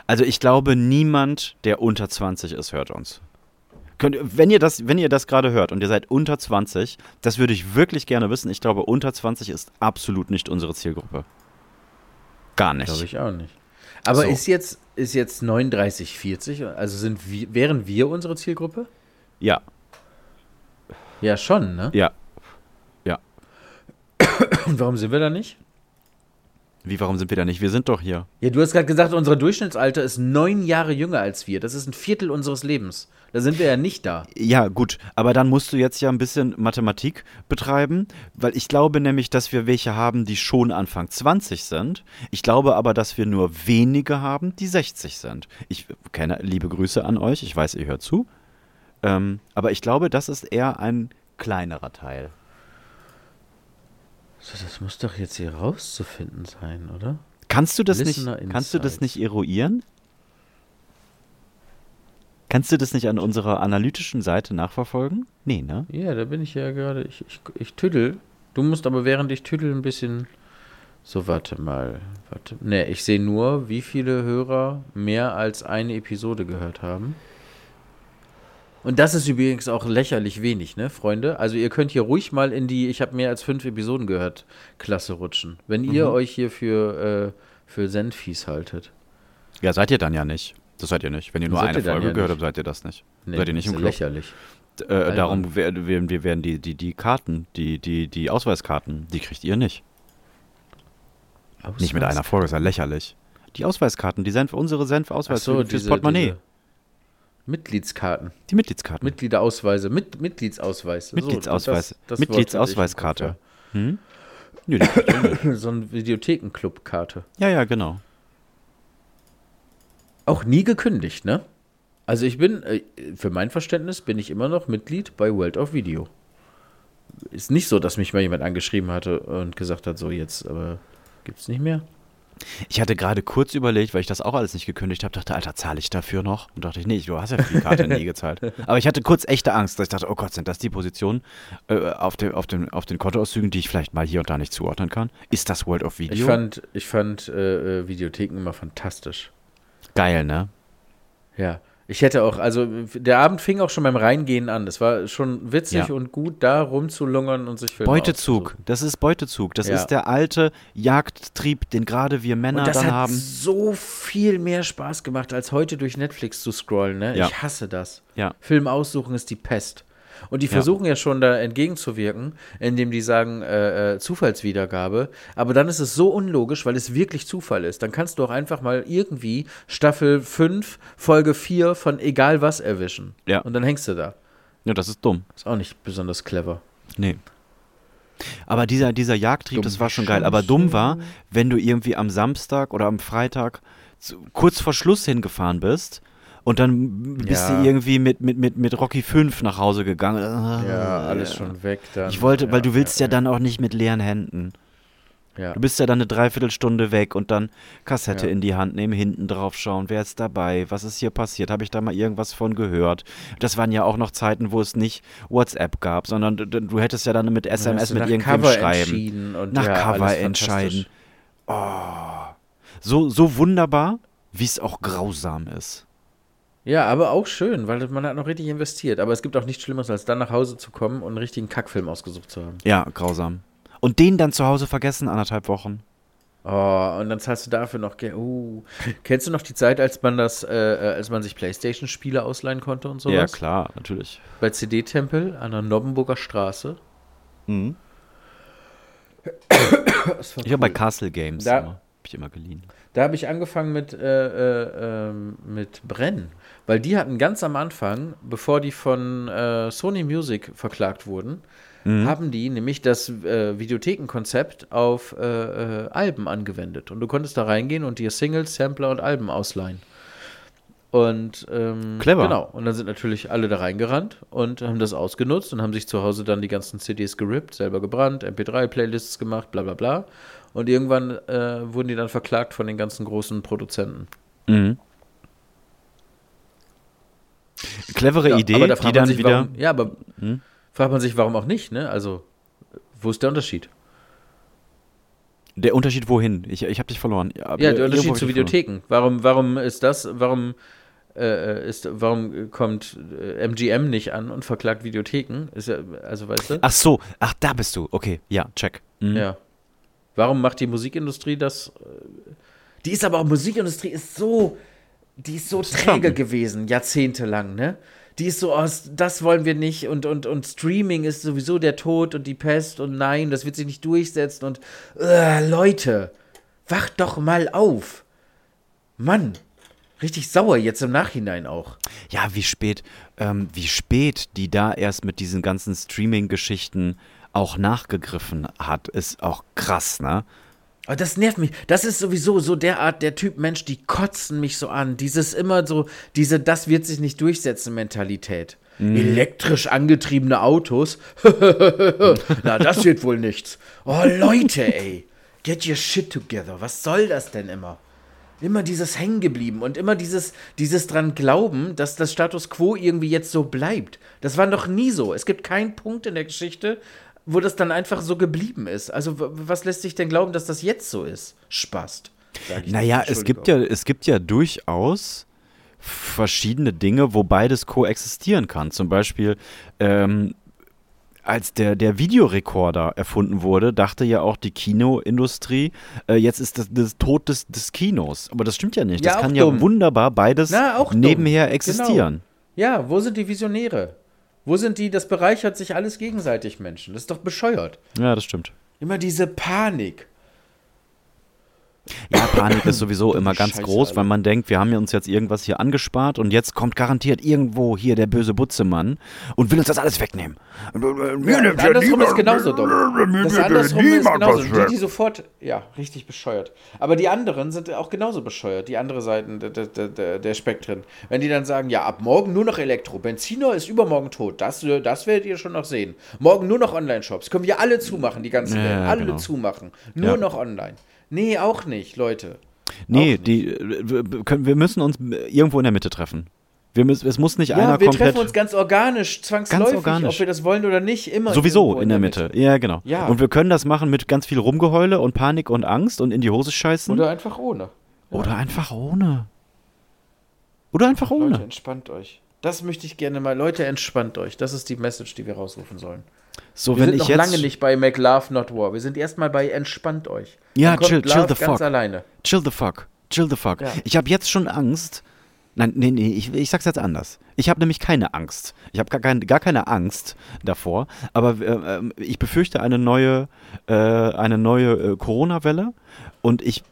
Also ich glaube, niemand, der unter 20 ist, hört uns. Könnt, wenn ihr das, wenn ihr das gerade hört und ihr seid unter 20, das würde ich wirklich gerne wissen. Ich glaube, unter 20 ist absolut nicht unsere Zielgruppe. Gar nicht. Glaube ich auch nicht. Aber So. ist jetzt ist jetzt 39, 40, also sind wir, wären wir unsere Zielgruppe? Ja, Ja, schon, ne? ja. Und warum sind wir da nicht? Wie, warum sind wir da nicht? Wir sind doch hier. Ja, du hast gerade gesagt, unser Durchschnittsalter ist neun Jahre jünger als wir. Das ist ein Viertel unseres Lebens. Da sind wir ja nicht da. Ja, gut, aber dann musst du jetzt ja ein bisschen Mathematik betreiben, weil ich glaube nämlich, dass wir welche haben, die schon Anfang 20 sind. Ich glaube aber, dass wir nur wenige haben, die 60 sind. Ich kenne liebe Grüße an euch, ich weiß, ihr hört zu. Ähm, aber ich glaube, das ist eher ein kleinerer Teil. So, das muss doch jetzt hier rauszufinden sein, oder? Kannst du das nicht, Listener kannst du das nicht eruieren? Kannst du das nicht an unserer analytischen Seite nachverfolgen? Nee, ne? Ja, da bin ich ja gerade. Ich, ich, ich tüdel. Du musst aber während ich tüdel ein bisschen. So, warte mal. Warte. Ne, ich sehe nur, wie viele Hörer mehr als eine Episode gehört haben. Und das ist übrigens auch lächerlich wenig, ne, Freunde? Also ihr könnt hier ruhig mal in die, ich habe mehr als fünf Episoden gehört, Klasse rutschen. Wenn ihr euch hier für, äh, für Sendfies haltet. Ja, seid ihr dann ja nicht. Das seid ihr nicht. Wenn ihr nur Seid eine ihr Folge ja gehört habt, seid ihr das nicht. Nee, seid ihr nicht im Club. lächerlich. Äh, darum werden wir, wir werden die, die, die Karten, die, die, die Ausweiskarten, die kriegt ihr nicht. Nicht mit einer Folge, ist ja lächerlich. Die Ausweiskarten, die Senf, unsere Ach Senf-Ausweis so, für, fürs diese, Portemonnaie. diese Mitgliedskarten. die Mitgliedskarten. Mitgliederausweise, mit, Mitgliedsausweis. So, Mitgliedsausweiskarte. das- das Mitgliedsausweiskarte. Hm? Nö. So eine Videothekenclub-Karte. Ja, ja, genau. Auch nie gekündigt, ne? Also ich bin, äh, für mein Verständnis bin ich immer noch Mitglied bei World of Video. Ist nicht so, dass mich mal jemand angeschrieben hatte und gesagt hat, so jetzt, aber gibt's nicht mehr. Ich hatte gerade kurz überlegt, weil ich das auch alles nicht gekündigt habe, dachte, Alter, zahle ich dafür noch? Und dachte ich, nee, du hast ja für die Karte nie gezahlt. Aber ich hatte kurz echte Angst, dass ich dachte, oh Gott, sind das die Positionen äh, auf, dem, auf, dem, auf den Kontoauszügen, die ich vielleicht mal hier und da nicht zuordnen kann? Ist das World of Video? Ich fand, ich fand äh, äh, Videotheken immer fantastisch. Geil, ne? Ja. Ich hätte auch, also der Abend fing auch schon beim Reingehen an. Es war schon witzig Ja. und gut, da rumzulungern und sich Filme Beutezug, das ist Beutezug. Das Ja. ist der alte Jagdtrieb, den gerade wir Männer Und das dann hat haben. so viel mehr Spaß gemacht, als heute durch Netflix zu scrollen. Ne? Ja. Ich hasse das. Ja. Film aussuchen ist die Pest. Und die Ja. versuchen ja schon da entgegenzuwirken, indem die sagen äh, äh, Zufallswiedergabe. Aber dann ist es so unlogisch, weil es wirklich Zufall ist. Dann kannst du auch einfach mal irgendwie Staffel 5, Folge 4 von egal was erwischen. Ja. Und dann hängst du da. Ja, das ist dumm. Ist auch nicht besonders clever. Nee. Aber dieser, dieser Jagdtrieb, Dumm das war schon geil. Aber dumm war, wenn du irgendwie am Samstag oder am Freitag zu, kurz vor Schluss hingefahren bist und dann bist Ja. du irgendwie mit, mit, mit, mit Rocky 5 nach Hause gegangen. Ja, Ah, alles ja. schon weg dann. Ich wollte, weil Ja, du willst ja, dann auch nicht mit leeren Händen. Ja. Du bist ja dann eine Dreiviertelstunde weg und dann Kassette in die Hand nehmen, hinten drauf schauen, wer ist dabei, was ist hier passiert, habe ich da mal irgendwas von gehört. Das waren ja auch noch Zeiten, wo es nicht WhatsApp gab, sondern du, du hättest ja dann mit SMS mit irgendwem Cover schreiben. und Nach Cover entscheiden. Oh. So, so wunderbar, wie es auch grausam ist. Ja, aber auch schön, weil man hat noch richtig investiert. Aber es gibt auch nichts Schlimmeres, als dann nach Hause zu kommen und einen richtigen Kackfilm ausgesucht zu haben. Ja, grausam. Und den dann zu Hause vergessen, anderthalb Wochen. Oh, und dann zahlst du dafür noch. Ge uh. Kennst du noch die Zeit, als man das, äh, äh, als man sich Playstation-Spiele ausleihen konnte und sowas? Ja, klar, natürlich. Bei CD-Tempel an der Nobbenburger Straße. Mhm. Ich habe bei cool. Castle Games Da- immer, hab ich immer geliehen. Da habe ich angefangen mit, äh, äh, ähm, mit Brennen. Weil die hatten ganz am Anfang, bevor die von äh, Sony Music verklagt wurden, haben die nämlich das äh, Videothekenkonzept auf äh, äh, Alben angewendet. Und du konntest da reingehen und dir Singles, Sampler und Alben ausleihen. Und ähm, Clever. Genau. Und dann sind natürlich alle da reingerannt und haben das ausgenutzt und haben sich zu Hause dann die ganzen CDs gerippt, selber gebrannt, MP3-Playlists gemacht, bla bla bla. Und irgendwann äh, wurden die dann verklagt von den ganzen großen Produzenten. Mhm. Clevere Ja, Idee, aber da die dann sich, wieder. Warum, ja, aber Hm? fragt man sich, warum auch nicht, ne? Also, wo ist der Unterschied? Der Unterschied wohin? Ich, ich habe dich verloren. Ja, irgendwo der Unterschied zu verloren. Videotheken. Warum, warum ist das, warum äh, ist, warum kommt äh, MGM nicht an und verklagt Videotheken? Ist ja, also weißt du? Ach so, ach, da bist du. Okay, ja, check. Mhm. Ja. Warum macht die Musikindustrie das? äh, Die ist aber auch, Musikindustrie ist so, die ist so träge gewesen, jahrzehntelang, ne? Die ist so aus, das wollen wir nicht und, und, und Streaming ist sowieso der Tod und die Pest und nein, das wird sich nicht durchsetzen und äh, Leute, wacht doch mal auf. Mann, richtig sauer jetzt im Nachhinein auch. Ja, wie spät, ähm, wie spät die da erst mit diesen ganzen Streaming-Geschichten auch nachgegriffen hat, ist auch krass, ne? Aber das nervt mich. Das ist sowieso so der Art, der Typ Mensch, die kotzen mich so an. Dieses immer so, diese das wird sich nicht durchsetzen Mentalität. Elektrisch angetriebene Autos. Na, das wird wohl nichts. Oh, Leute, ey. Get your shit together. Was soll das denn immer? Immer dieses hängen geblieben und immer dieses, dieses dran glauben, dass das Status quo irgendwie jetzt so bleibt. Das war noch nie so. Es gibt keinen Punkt in der Geschichte, wo das dann einfach so geblieben ist. Also, was lässt sich denn glauben, dass das jetzt so ist? Ich Naja, nicht. es gibt ja, es gibt ja durchaus verschiedene Dinge, wo beides koexistieren kann. Zum Beispiel, ähm, als der, der Videorekorder erfunden wurde, dachte ja auch die Kinoindustrie, äh, jetzt ist das, das Tod des, des Kinos. Aber das stimmt ja nicht. Ja, das kann ja dumm. wunderbar beides Na, auch dumm. nebenher Genau. existieren. Ja, wo sind die Visionäre? Wo sind die, das bereichert sich alles gegenseitig, Menschen. Das ist doch bescheuert. Ja, das stimmt. Immer diese Panik. Ja, Panik ist sowieso immer ganz Scheiße, groß, Alter. weil man denkt, wir haben ja uns jetzt irgendwas hier angespart und jetzt kommt garantiert irgendwo hier der böse Butzemann und will uns das alles wegnehmen. Ja, andersrum ist genauso dumm. Das andersrum ist genauso. Die, die sofort, ja, richtig bescheuert. Aber die anderen sind auch genauso bescheuert, die andere Seiten der, der, der, der Spektren. Wenn die dann sagen, ja, ab morgen nur noch Elektro, Benziner ist übermorgen tot, das, das werdet ihr schon noch sehen. Morgen nur noch Online-Shops, können wir alle zumachen, die ganzen Ja, Welt, alle genau. zumachen. Nur Ja. noch online. Nee, auch nicht, Leute. Nee, Auch die, äh, wir können- wir müssen uns irgendwo in der Mitte treffen. Wir müssen, es muss nicht Ja, einer wir komplett. treffen uns ganz organisch, zwangsläufig, organisch. ob wir das wollen oder nicht, immer Sowieso in der Mitte. Ja, genau. Ja. Und wir können das machen mit ganz viel Rumgeheule und Panik und Angst und in die Hose scheißen. Oder einfach ohne. Oder einfach ohne. Oder einfach Leute, ohne. entspannt euch. Das möchte ich gerne mal. Leute, entspannt euch. Das ist die Message, die wir rausrufen sollen. So, Wir wenn sind ich noch lange nicht bei Make Love Not War. Wir sind erstmal bei Entspannt euch. Ja, chill- chill the ganz fuck. alleine. Chill the fuck. Chill the fuck. Ja. Ich habe jetzt schon Angst. Nein, nee, nee, ich, ich sag's jetzt anders. Ich habe nämlich keine Angst. Ich habe gar, kein, gar keine Angst davor. Aber äh, ähm, ich befürchte eine neue, äh, eine neue äh, Corona-Welle. Und ich,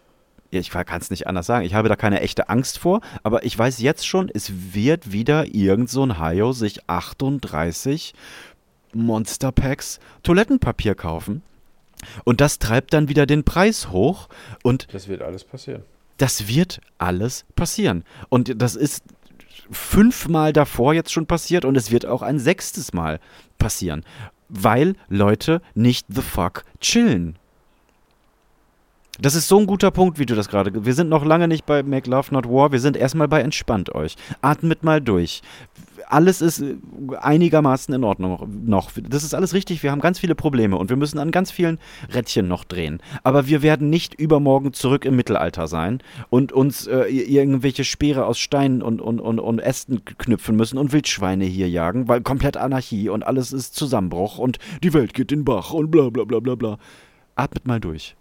ich kann es nicht anders sagen. Ich habe da keine echte Angst vor. Aber ich weiß jetzt schon, es wird wieder irgend so ein Hajo sich 38 Monster-Packs Toilettenpapier kaufen. Und das treibt dann wieder den Preis hoch. Und Das wird alles passieren. das wird alles passieren. Und das ist fünfmal davor jetzt schon passiert und es wird auch ein sechstes Mal passieren. Weil Leute nicht the fuck chillen. Das ist so ein guter Punkt, wie du das gerade. Wir sind noch lange nicht bei Make Love Not War. Wir sind erstmal bei Entspannt euch. Atmet mal durch. Alles ist äh, einigermaßen in Ordnung noch. Das ist alles richtig. Wir haben ganz viele Probleme und wir müssen an ganz vielen Rädchen noch drehen. Aber wir werden nicht übermorgen zurück im Mittelalter sein und uns äh, irgendwelche Speere aus Steinen und, und, und, und Ästen knüpfen müssen und Wildschweine hier jagen, weil komplett Anarchie und alles ist Zusammenbruch und die Welt geht den Bach und bla bla bla bla bla. Atmet mal durch.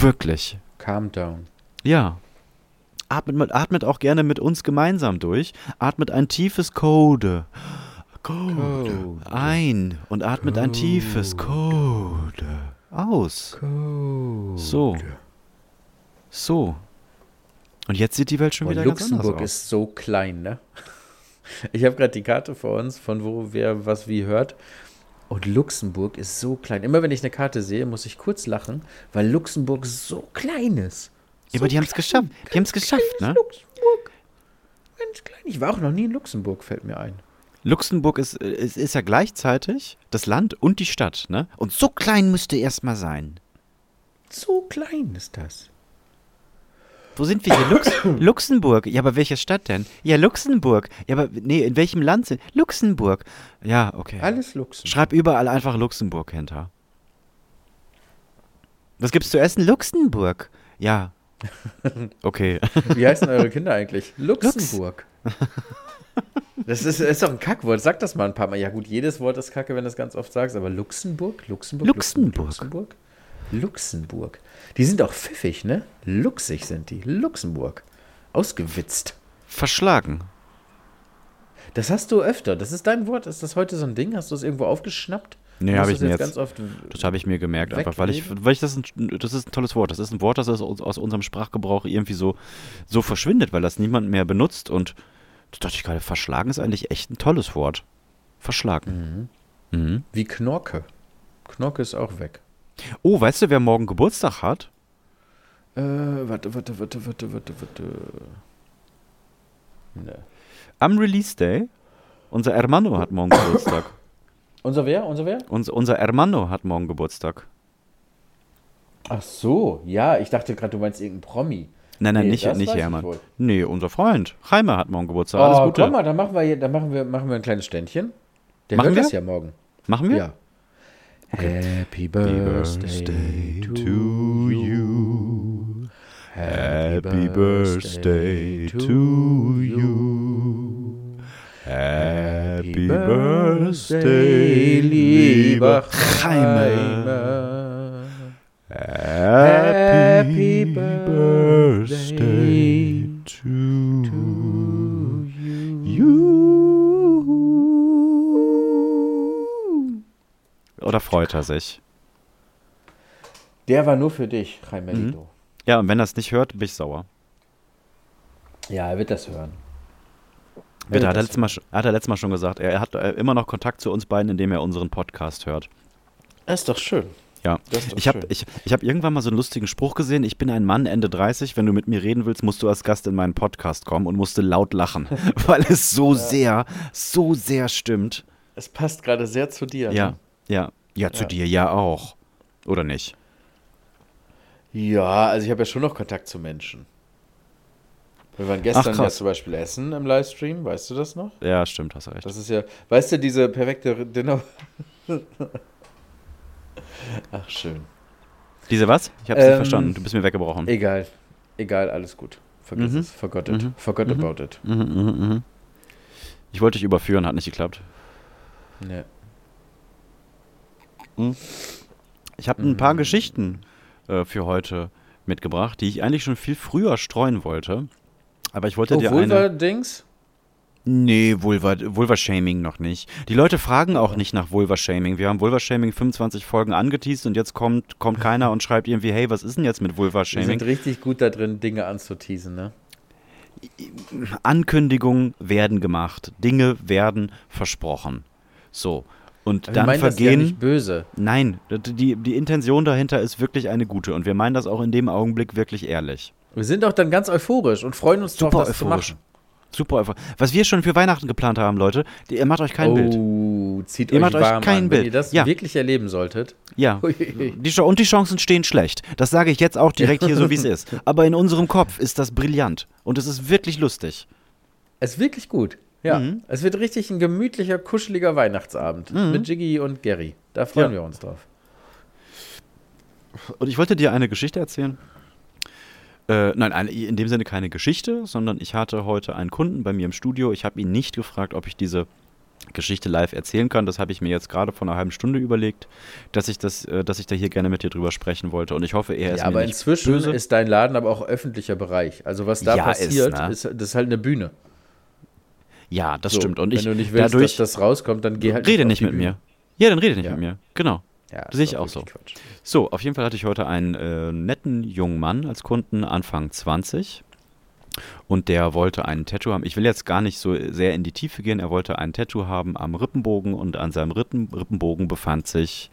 Wirklich. Calm down. Ja. Atmet, atmet auch gerne mit uns gemeinsam durch. Atmet ein tiefes Code. Code. Code. Ein. Und atmet ein tiefes Code. Aus. So. So. Und jetzt sieht die Welt schon Boah, wieder ganz Luxemburg anders aus. ist so klein, ne? Ich habe gerade die Karte vor uns, von wo wer was wie hört. Und Luxemburg ist so klein. Immer wenn ich eine Karte sehe, muss ich kurz lachen, weil Luxemburg so klein ist. Ja, aber die haben es geschafft. Die haben es geschafft, ne? Luxemburg. Ganz klein. Ich war auch noch nie in Luxemburg, fällt mir ein. Luxemburg ist, ist, ist ja gleichzeitig das Land und die Stadt, ne? Und so klein müsste erstmal sein. So klein ist das. Wo sind wir hier? Lux Luxemburg. Ja, aber welche Stadt denn? Ja, Luxemburg. Ja, aber nee, in welchem Land sind? Luxemburg. Ja, okay. Alles Luxemburg. Schreib überall einfach Luxemburg hinter. Was gibt's zu essen? Luxemburg. Ja. Okay. Wie heißen eure Kinder eigentlich? Luxemburg. Das ist, ist doch ein Kackwort. Sag das mal ein paar Mal. Ja, gut, jedes Wort ist kacke, wenn du es ganz oft sagst, aber Luxemburg? Luxemburg? Luxemburg. Luxemburg? Luxemburg. Die sind auch pfiffig, ne? Luxig sind die. Luxemburg. Ausgewitzt. Verschlagen. Das hast du öfter. Das ist dein Wort. Ist das heute so ein Ding? Hast du es irgendwo aufgeschnappt? Nee, habe ich mir jetzt. ganz oft. Das habe ich mir gemerkt, einfach weil ich, weil ich das, ein, das ist ein tolles Wort. Das ist ein Wort, das aus, aus unserem Sprachgebrauch irgendwie so, so verschwindet, weil das niemand mehr benutzt. Und da dachte ich gerade, verschlagen ist eigentlich echt ein tolles Wort. Verschlagen. Mhm. Wie Knorke. Knorke ist auch weg. Oh, weißt du, wer morgen Geburtstag hat? Äh, warte, warte, warte, warte, warte, warte. Ne. Am Release Day. Unser Hermano hat morgen Geburtstag. Unser wer? Unser wer? Uns, unser Hermano hat morgen Geburtstag. Ach so, ja, ich dachte gerade, du meinst irgendein Promi. Nein, nein, Nee, nicht, Hermann. Nee, unser Freund. Jaime hat morgen Geburtstag. Alles oh, Gute. komm mal, dann machen wir, hier, dann machen wir, machen wir ein kleines Ständchen. Der Machen hört wir? das ja morgen. Machen wir? Ja. Happy Birthday to you. Happy birthday to you. Happy birthday, lieber Jaime. Happy birthday to you. Oder freut er sich? Der war nur für dich, Jaime Mhm. Ja, und wenn er es nicht hört, bin ich sauer. Ja, er wird das hören. Bitte, hat er, letztes Mal, schon- hat er letztes Mal schon gesagt. Er hat äh, immer noch Kontakt zu uns beiden, indem er unseren Podcast hört. Das ist doch schön. Ja, Das ist doch ich habe ich, ich hab irgendwann mal so einen lustigen Spruch gesehen. Ich bin ein Mann Ende 30. Wenn du mit mir reden willst, musst du als Gast in meinen Podcast kommen und musste laut lachen, weil es so sehr, so sehr stimmt. Es passt gerade sehr zu dir. Ja, Ne? Ja, ja, zu Ja. dir ja auch. Oder nicht? Ja, also ich habe ja schon noch Kontakt zu Menschen. Wir waren gestern ja krass. zum Beispiel essen im Livestream, weißt du das noch? Ja, stimmt, hast recht. Das ist ja, weißt du, diese perfekte Dinner. Ach, schön. Diese was? Ich habe es nicht Ähm, verstanden. Du bist mir weggebrochen. Egal, egal, alles gut. Vergiss Mhm. es, forgot it, Mhm. forgot Mhm. about it. Mhm, mhm, mhm. Ich wollte dich überführen, hat nicht geklappt. Nee. Ich habe ein paar Mhm. Geschichten äh, für heute mitgebracht, die ich eigentlich schon viel früher streuen wollte. Aber ich wollte Oh, dir Vulva eine. Dings? Nee, Vulva, Vulva-Shaming noch nicht. Die Leute fragen auch nicht nach Vulva-Shaming. Wir haben Vulva-Shaming 25 Folgen angeteased und jetzt kommt, kommt keiner und schreibt irgendwie, hey, was ist denn jetzt mit Wir Vulva-Shaming? sind richtig gut da drin, Dinge anzuteasen, ne? Ankündigungen werden gemacht, Dinge werden versprochen. So. Und Aber dann wir meinen das ja vergehen. nicht böse. Nein, die, die Intention dahinter ist wirklich eine gute und wir meinen das auch in dem Augenblick wirklich ehrlich. Wir sind auch dann ganz euphorisch und freuen uns Super drauf, das euphorisch. zu machen. Super einfach. Was wir schon für Weihnachten geplant haben, Leute, die, ihr macht euch kein Bild. oh, zieht Ihr euch macht euch warm kein an. Bild. Wenn ihr das Ja. wirklich erleben solltet. Ja. Die, und die Chancen stehen schlecht. Das sage ich jetzt auch direkt hier so, wie es ist. Aber in unserem Kopf ist das brillant. Und es ist wirklich lustig. Es ist wirklich gut. Ja, Mhm. es wird richtig ein gemütlicher, kuscheliger Weihnachtsabend mit Jiggy und Gary. Da freuen Ja. wir uns drauf. Und ich wollte dir eine Geschichte erzählen. Äh, nein, eine, in dem Sinne keine Geschichte, sondern ich hatte heute einen Kunden bei mir im Studio. Ich habe ihn nicht gefragt, ob ich diese Geschichte live erzählen kann. Das habe ich mir jetzt gerade vor einer halben Stunde überlegt, dass ich, das, äh, dass ich da hier gerne mit dir drüber sprechen wollte. Und ich hoffe, er ist Ja, mir aber nicht inzwischen böse. ist dein Laden aber auch öffentlicher Bereich. Also was da Ja, ist, passiert, ne? ist, das ist halt eine Bühne. Ja, das So, stimmt. Und wenn ich du nicht willst, dadurch dass das rauskommt, dann geh halt rede nicht die mit Bühne. mir. Ja, dann rede nicht Ja. mit mir. Genau. Ja, das Sehe ich auch wirklich Quatsch. So, auf jeden Fall hatte ich heute einen äh, netten jungen Mann als Kunden, Anfang 20. Und der wollte ein Tattoo haben. Ich will jetzt gar nicht so sehr in die Tiefe gehen. Er wollte ein Tattoo haben am Rippenbogen und an seinem Rippen, Rippenbogen befand sich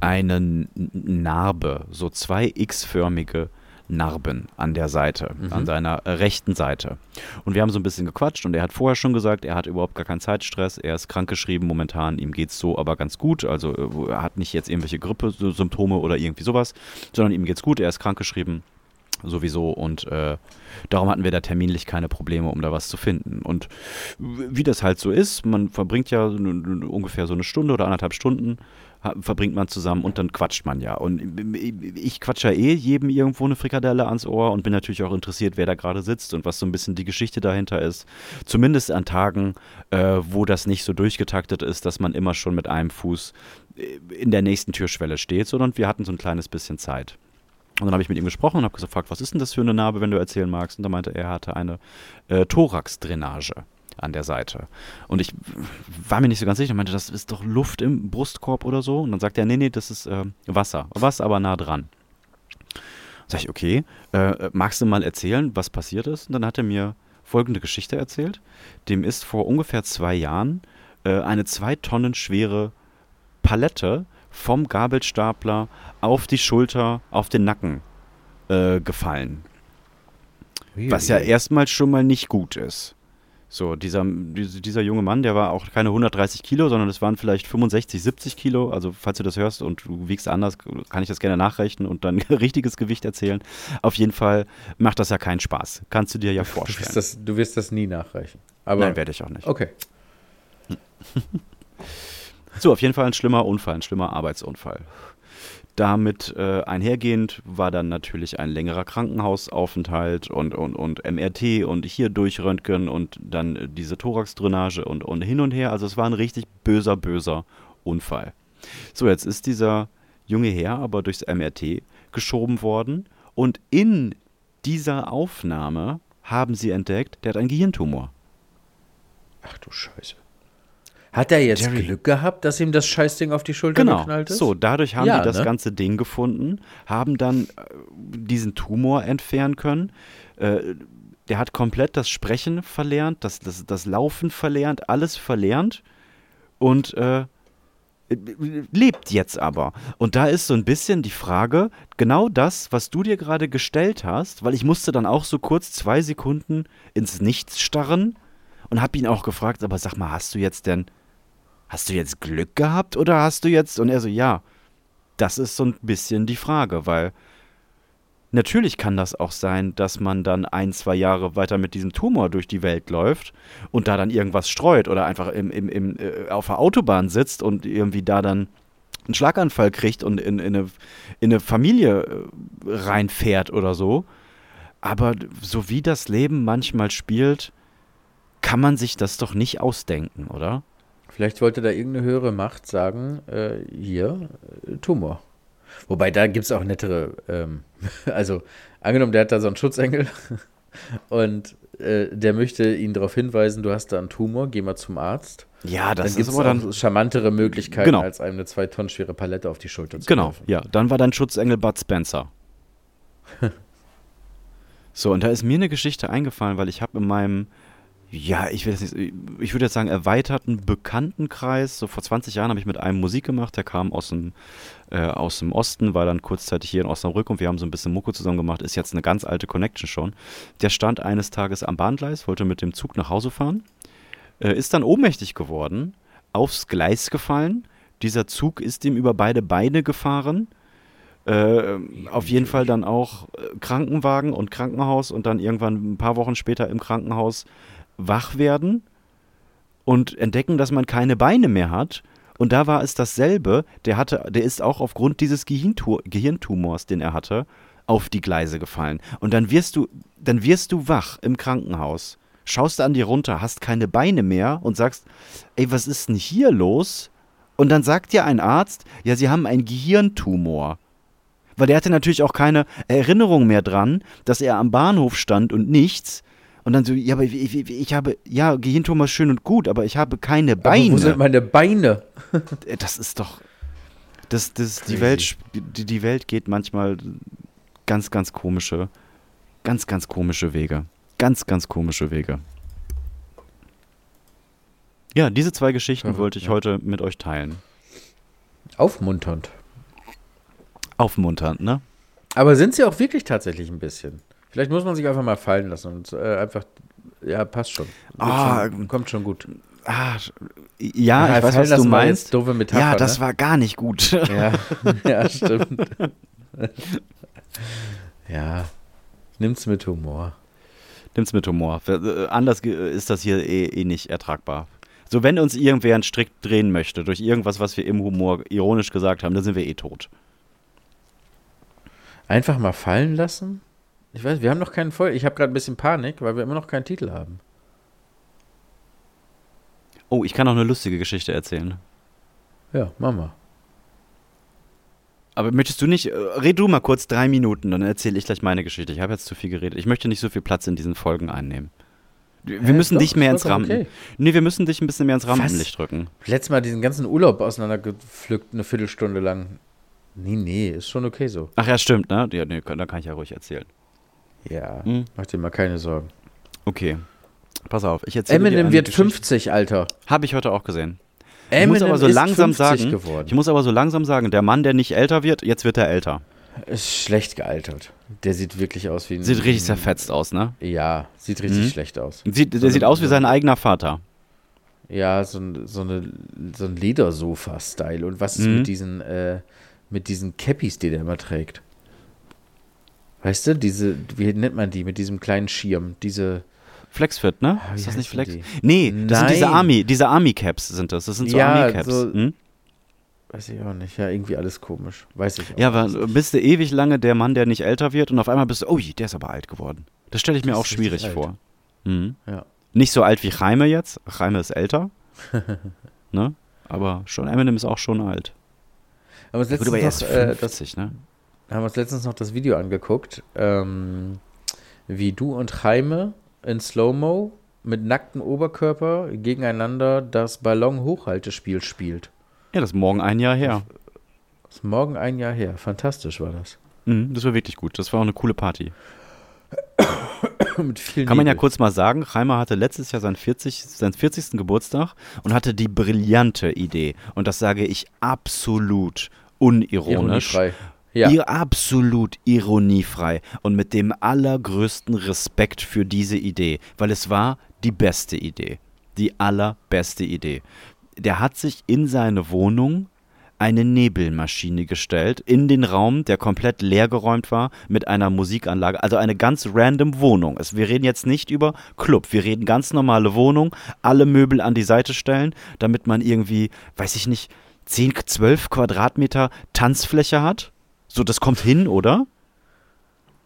eine Narbe, so zwei X-förmige Narben an der Seite, an seiner rechten Seite. Und wir haben so ein bisschen gequatscht und er hat vorher schon gesagt, er hat überhaupt gar keinen Zeitstress, er ist krankgeschrieben momentan, ihm geht's so aber ganz gut, also äh, er hat nicht jetzt irgendwelche Grippesymptome oder irgendwie sowas, sondern ihm geht's gut, er ist krankgeschrieben sowieso und äh, darum hatten wir da terminlich keine Probleme, um da was zu finden. Und wie das halt so ist, man verbringt ja ungefähr so eine Stunde oder anderthalb Stunden verbringt man zusammen und dann quatscht man ja. Und ich quatsche ja eh jedem irgendwo eine Frikadelle ans Ohr und bin natürlich auch interessiert, wer da gerade sitzt und was so ein bisschen die Geschichte dahinter ist. Zumindest an Tagen, äh, wo das nicht so durchgetaktet ist, dass man immer schon mit einem Fuß äh, in der nächsten Türschwelle steht, sondern wir hatten so ein kleines bisschen Zeit. Und dann habe ich mit ihm gesprochen und habe gefragt, was ist denn das für eine Narbe, wenn du erzählen magst? Und da meinte er, er hatte eine äh, Thoraxdrainage an der Seite. Und ich war mir nicht so ganz sicher. Ich meinte, das ist doch Luft im Brustkorb oder so. Und dann sagt er, nee, nee, das ist äh, Wasser. Wasser aber nah dran. Sag ich, okay, äh, magst du mal erzählen, was passiert ist? Und dann hat er mir folgende Geschichte erzählt. Dem ist vor ungefähr zwei Jahren äh, eine zwei Tonnen schwere Palette vom Gabelstapler auf die Schulter, auf den Nacken äh, gefallen. Was ja erstmal schon mal nicht gut ist. So, dieser, diese- dieser junge Mann, der war auch keine 130 Kilo, sondern es waren vielleicht 65, 70 Kilo. Also, falls du das hörst und du wiegst anders, kann ich das gerne nachrechnen und dann richtiges Gewicht erzählen. Auf jeden Fall macht das ja keinen Spaß. Kannst du dir ja Du wirst, vorstellen. das, du wirst das nie nachreichen. Aber Nein, werde ich auch nicht. okay. So, auf jeden Fall ein schlimmer Unfall, ein schlimmer Arbeitsunfall. Damit äh, einhergehend war dann natürlich ein längerer Krankenhausaufenthalt und, und, und MRT und hier durchröntgen und dann äh, diese Thoraxdrainage und, und hin und her. Also es war ein richtig böser, böser Unfall. So, jetzt ist dieser junge Herr aber durchs MRT geschoben worden und in dieser Aufnahme haben sie entdeckt, der hat einen Gehirntumor. Ach du Scheiße. Hat er jetzt Jerry. Glück gehabt, dass ihm das Scheißding auf die Schulter Genau. geknallt ist? So, dadurch haben Ja, die das ne? ganze Ding gefunden, haben dann äh, diesen Tumor entfernen können. Äh, der hat komplett das Sprechen verlernt, das, das, das Laufen verlernt, alles verlernt und äh, lebt jetzt aber. Und da ist so ein bisschen die Frage, genau das, was du dir gerade gestellt hast, weil ich musste dann auch so kurz zwei Sekunden ins Nichts starren und habe ihn auch gefragt, aber sag mal, hast du jetzt denn, hast du jetzt Glück gehabt oder hast du jetzt, und er so, ja, das ist so ein bisschen die Frage, weil natürlich kann das auch sein, dass man dann ein, zwei Jahre weiter mit diesem Tumor durch die Welt läuft und da dann irgendwas streut oder einfach im, im, im, äh, auf der Autobahn sitzt und irgendwie da dann einen Schlaganfall kriegt und in, in, eine, in eine Familie äh, reinfährt oder so. Aber so wie das Leben manchmal spielt, kann man sich das doch nicht ausdenken, oder? Vielleicht wollte da irgendeine höhere Macht sagen, äh, hier, äh, Tumor. Wobei, da gibt es auch nettere, ähm, also angenommen, der hat da so einen Schutzengel und äh, der möchte ihn darauf hinweisen, du hast da einen Tumor, geh mal zum Arzt. Ja, Dann das gibt ist aber dann. charmantere Möglichkeiten, Genau. als einem eine zwei Tonnen schwere Palette auf die Schulter zu Genau, werfen. ja. Dann war dein Schutzengel Bud Spencer. so, und da ist mir eine Geschichte eingefallen, weil ich habe in meinem ja, ich will jetzt nicht, ich würde jetzt sagen, erweiterten Bekanntenkreis. So vor 20 Jahren habe ich mit einem Musik gemacht, der kam aus dem, äh, aus dem Osten, war dann kurzzeitig hier in Osnabrück und wir haben so ein bisschen Mucke zusammen gemacht. Ist jetzt eine ganz alte Connection schon. Der stand eines Tages am Bahngleis, wollte mit dem Zug nach Hause fahren, äh, ist dann ohnmächtig geworden, aufs Gleis gefallen. Dieser Zug ist ihm über beide Beine gefahren. Äh, auf jeden Fall dann auch äh, Krankenwagen und Krankenhaus und dann irgendwann ein paar Wochen später im Krankenhaus wach werden und entdecken, dass man keine Beine mehr hat. Und da war es dasselbe. Der hatte, der ist auch aufgrund dieses Gehirntu Gehirntumors, den er hatte, auf die Gleise gefallen. Und dann wirst du, dann wirst du wach im Krankenhaus, schaust an dir runter, hast keine Beine mehr und sagst, ey, was ist denn hier los? Und dann sagt dir ein Arzt, ja, sie haben einen Gehirntumor. Weil der hatte natürlich auch keine Erinnerung mehr dran, dass er am Bahnhof stand und nichts. Und dann so, ja, aber ich, ich, ich habe, ja, Gehirntumor ist schön und gut, aber ich habe keine Beine. Aber wo sind meine Beine? das ist doch. Das, das, die, Welt, die, die Welt geht manchmal ganz, ganz komische, ganz, ganz komische Wege. Ganz, ganz komische Wege. Ja, diese zwei Geschichten wollte ich ja. heute mit euch teilen. Aufmunternd. Aufmunternd, ne? Aber sind sie auch wirklich tatsächlich ein bisschen? Vielleicht muss man sich einfach mal fallen lassen und äh, einfach, ja, passt schon. Ah, schon, kommt schon gut. Ah, ja, ja ich weiß, was du meinst. Doofe Metapher, ja, das ne? war gar nicht gut. Ja, ja stimmt. ja, nimm's mit Humor. Nimm's mit Humor. Äh, anders ist das hier eh, eh nicht ertragbar. So, wenn uns irgendwer einen Strick drehen möchte durch irgendwas, was wir im Humor ironisch gesagt haben, dann sind wir eh tot. Einfach mal fallen lassen? Ich weiß, wir haben noch keinen Voll. Ich habe gerade ein bisschen Panik, weil wir immer noch keinen Titel haben. Oh, ich kann auch eine lustige Geschichte erzählen. Ja, Mama. Aber möchtest du nicht, äh, red du mal kurz drei Minuten, dann erzähle ich gleich meine Geschichte. Ich habe jetzt zu viel geredet. Ich möchte nicht so viel Platz in diesen Folgen einnehmen. Wir Hä, müssen doch, dich mehr ins Rampen. Okay. Nee, wir müssen dich ein bisschen mehr ins Rampenlicht drücken. Letztes Mal diesen ganzen Urlaub auseinandergepflückt, eine Viertelstunde lang. Nee, nee, ist schon okay so. Ach ja, stimmt, ne? Ja, nee, dann kann ich ja ruhig erzählen. Ja, hm? mach dir mal keine Sorgen. Okay. Pass auf, ich erzähle Eminem wird Geschichte. 50, Alter. Habe ich heute auch gesehen. Eminem ich muss aber so langsam sagen, geworden. ich muss aber so langsam sagen, der Mann, der nicht älter wird, jetzt wird er älter. Ist schlecht gealtert. Der sieht wirklich aus wie ein. Sieht richtig zerfetzt aus, ne? Ja, sieht richtig mhm. schlecht aus. Sieht, der so sieht aus wie sein eigener Vater. Ja, so ein, so eine, so ein Ledersofa-Style. Und was ist mhm. mit diesen, äh, mit diesen Cappies, die der immer trägt? Weißt du, diese, wie nennt man die, mit diesem kleinen Schirm, diese. Flexfit, ne? Ah, ist das nicht Flex? Die? Nee, das Nein. sind diese Army, diese Army Caps sind das. Das sind so ja, Army Caps. So, hm? Weiß ich auch nicht. Ja, irgendwie alles komisch. Weiß ich auch Ja, aber bist du ewig lange der Mann, der nicht älter wird und auf einmal bist du, oh, der ist aber alt geworden. Das stelle ich mir auch schwierig vor. Mhm. Ja. Nicht so alt wie Chaime jetzt. Chaime ist älter. ne? Aber schon Eminem ist auch schon alt. Aber das letzte erst 50, äh, das, ne? Haben uns letztens noch das Video angeguckt, ähm, wie du und Jaime in Slow-Mo mit nacktem Oberkörper gegeneinander das Ballon-Hochhaltespiel spielt. Ja, das ist morgen ein Jahr her. Das ist morgen ein Jahr her. Fantastisch war das. Mhm, das war wirklich gut. Das war auch eine coole Party. Kann man ja kurz mal sagen, Reimer hatte letztes Jahr seinen, 40, seinen 40. Geburtstag und hatte die brillante Idee, und das sage ich absolut unironisch, ja. Ihr absolut ironiefrei und mit dem allergrößten Respekt für diese Idee, weil es war die beste Idee. Die allerbeste Idee. Der hat sich in seine Wohnung eine Nebelmaschine gestellt, in den Raum, der komplett leergeräumt war, mit einer Musikanlage, also eine ganz random Wohnung. Wir reden jetzt nicht über Club, wir reden ganz normale Wohnung, alle Möbel an die Seite stellen, damit man irgendwie, weiß ich nicht, 10, 12 Quadratmeter Tanzfläche hat so, das kommt hin, oder?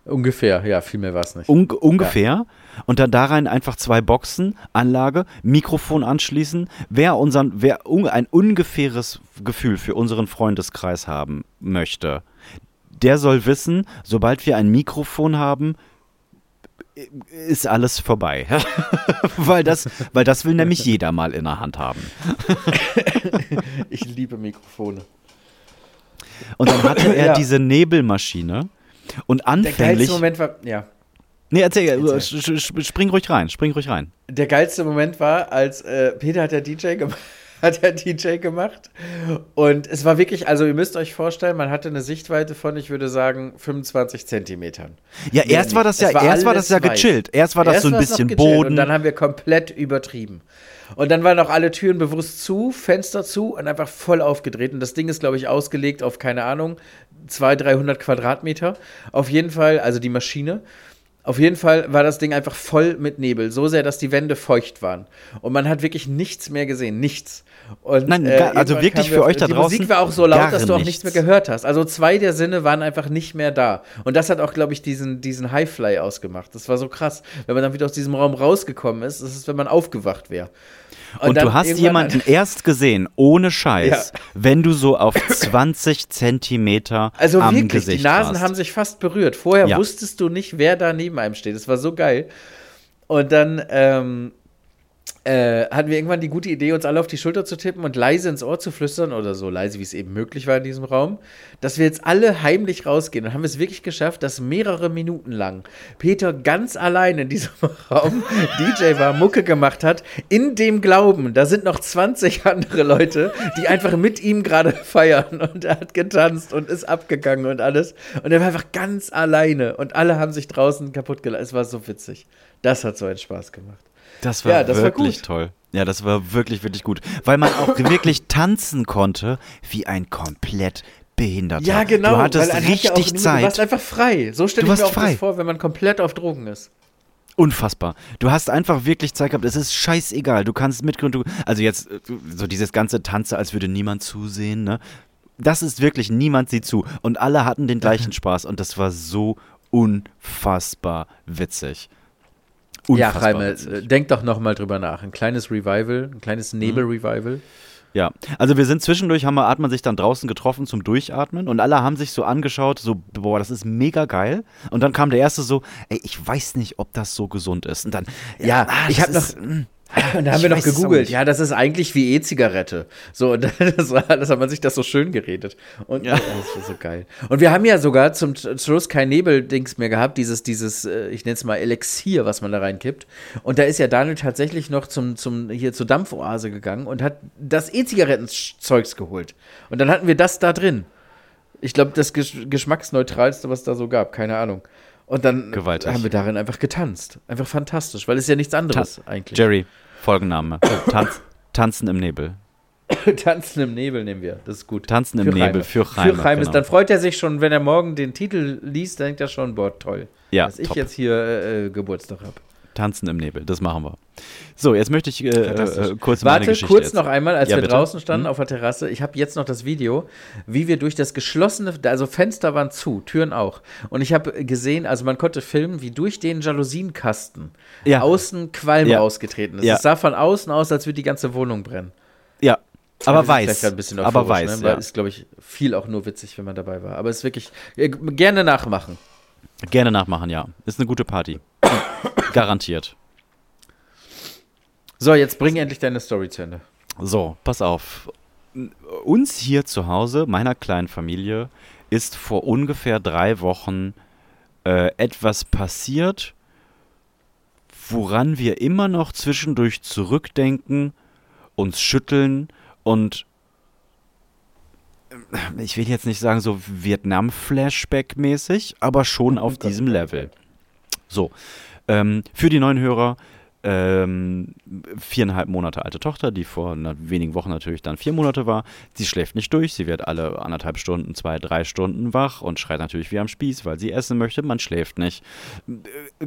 Ungefähr, ja, viel mehr war es nicht. Un ungefähr. Ja. Und dann da rein einfach zwei Boxen, Anlage, Mikrofon anschließen. Wer, unseren, wer un ein ungefähres Gefühl für unseren Freundeskreis haben möchte, der soll wissen, sobald wir ein Mikrofon haben, ist alles vorbei. weil, das, weil das will nämlich jeder mal in der Hand haben. ich liebe Mikrofone. Und dann hatte er ja. diese Nebelmaschine und anfänglich. Der Moment war, ja. Nee, erzähl, erzähl. spring ruhig rein, spring ruhig rein. Der geilste Moment war, als äh, Peter hat der DJ gemacht hat der DJ gemacht. Und es war wirklich, also ihr müsst euch vorstellen, man hatte eine Sichtweite von, ich würde sagen, 25 Zentimetern. Ja, erst nee, war das ja, war erst war das ja gechillt. Erst war das erst so ein bisschen Boden. Und dann haben wir komplett übertrieben. Und dann waren auch alle Türen bewusst zu, Fenster zu und einfach voll aufgedreht. Und das Ding ist, glaube ich, ausgelegt auf, keine Ahnung, 200, 300 Quadratmeter. Auf jeden Fall, also die Maschine. Auf jeden Fall war das Ding einfach voll mit Nebel, so sehr, dass die Wände feucht waren. Und man hat wirklich nichts mehr gesehen, nichts. Und, Nein, äh, also wirklich für euch da draußen. Die Musik war auch so laut, dass du auch nichts. nichts mehr gehört hast. Also zwei der Sinne waren einfach nicht mehr da. Und das hat auch, glaube ich, diesen, diesen Highfly ausgemacht. Das war so krass. Wenn man dann wieder aus diesem Raum rausgekommen ist, das ist, wenn man aufgewacht wäre. Und, und du hast jemanden erst gesehen, ohne Scheiß, ja. wenn du so auf 20 Zentimeter also am wirklich, Gesicht die Nasen warst. haben sich fast berührt. Vorher ja. wusstest du nicht, wer da neben einem steht. Das war so geil. Und dann ähm, äh, hatten wir irgendwann die gute Idee, uns alle auf die Schulter zu tippen und leise ins Ohr zu flüstern oder so leise, wie es eben möglich war in diesem Raum, dass wir jetzt alle heimlich rausgehen. Dann haben es wirklich geschafft, dass mehrere Minuten lang Peter ganz allein in diesem Raum DJ war, Mucke gemacht hat, in dem Glauben, da sind noch 20 andere Leute, die einfach mit ihm gerade feiern und er hat getanzt und ist abgegangen und alles. Und er war einfach ganz alleine und alle haben sich draußen kaputt gelassen. Es war so witzig. Das hat so einen Spaß gemacht. Das war ja, das wirklich war toll. Ja, das war wirklich, wirklich gut. Weil man auch wirklich tanzen konnte wie ein komplett Behinderter. Ja, genau. Du hattest richtig ja Zeit. Du warst einfach frei. So stelle ich mir auch frei. das vor, wenn man komplett auf Drogen ist. Unfassbar. Du hast einfach wirklich Zeit gehabt. Es ist scheißegal. Du kannst mitgründen. Also jetzt äh, so dieses ganze Tanze, als würde niemand zusehen. Ne? Das ist wirklich niemand sieht zu. Und alle hatten den gleichen Spaß. Und das war so unfassbar witzig. Unfassbar ja, Reime, denk doch noch mal drüber nach. Ein kleines Revival, ein kleines mhm. Nebel-Revival. Ja, also wir sind zwischendurch, haben wir, hat man sich dann draußen getroffen zum Durchatmen und alle haben sich so angeschaut, so, boah, das ist mega geil. Und dann kam der erste so, ey, ich weiß nicht, ob das so gesund ist. Und dann, ja, ja ah, ich habe noch, hm. Und da haben ich wir noch gegoogelt. Ja, das ist eigentlich wie E-Zigarette. So, das, das hat man sich das so schön geredet. Und ja. das war so geil. Und wir haben ja sogar zum Schluss kein Nebel-Dings mehr gehabt, dieses, dieses, äh, ich nenne es mal Elixier, was man da reinkippt. Und da ist ja Daniel tatsächlich noch zum, zum, hier zur Dampfoase gegangen und hat das E-Zigaretten-Zeugs geholt. Und dann hatten wir das da drin. Ich glaube, das geschmacksneutralste, was da so gab, keine Ahnung. Und dann Gewaltig. haben wir darin einfach getanzt. Einfach fantastisch, weil es ja nichts anderes Ta eigentlich. Jerry, Folgenname. Tanz, Tanzen im Nebel. Tanzen im Nebel nehmen wir, das ist gut. Tanzen im für Nebel für Reime. Für Reime. Genau. Dann freut er sich schon, wenn er morgen den Titel liest, dann denkt er schon, boah, toll. Ja, dass top. ich jetzt hier äh, Geburtstag habe. Tanzen im Nebel, das machen wir. So, jetzt möchte ich äh, äh, kurz Warte, meine Geschichte kurz jetzt. noch einmal, als ja, wir bitte? draußen standen hm? auf der Terrasse. Ich habe jetzt noch das Video, wie wir durch das geschlossene, also Fenster waren zu, Türen auch. Und ich habe gesehen, also man konnte filmen, wie durch den Jalousienkasten ja. außen Qualm ja. rausgetreten ist. Ja. Es sah von außen aus, als würde die ganze Wohnung brennen. Ja, aber also weiß. Ein bisschen aber weiß. Ne? Ja. Ist, glaube ich, viel auch nur witzig, wenn man dabei war. Aber es ist wirklich äh, gerne nachmachen. Gerne nachmachen, ja. Ist eine gute Party. Garantiert. So, jetzt bring endlich deine Story zu Ende. So, pass auf. Uns hier zu Hause, meiner kleinen Familie, ist vor ungefähr drei Wochen äh, etwas passiert, woran wir immer noch zwischendurch zurückdenken, uns schütteln und äh, ich will jetzt nicht sagen so Vietnam-Flashback-mäßig, aber schon auf diesem Level. So, ähm, für die neuen Hörer, ähm, viereinhalb Monate alte Tochter, die vor wenigen Wochen natürlich dann vier Monate war. Sie schläft nicht durch, sie wird alle anderthalb Stunden, zwei, drei Stunden wach und schreit natürlich wie am Spieß, weil sie essen möchte. Man schläft nicht. Äh,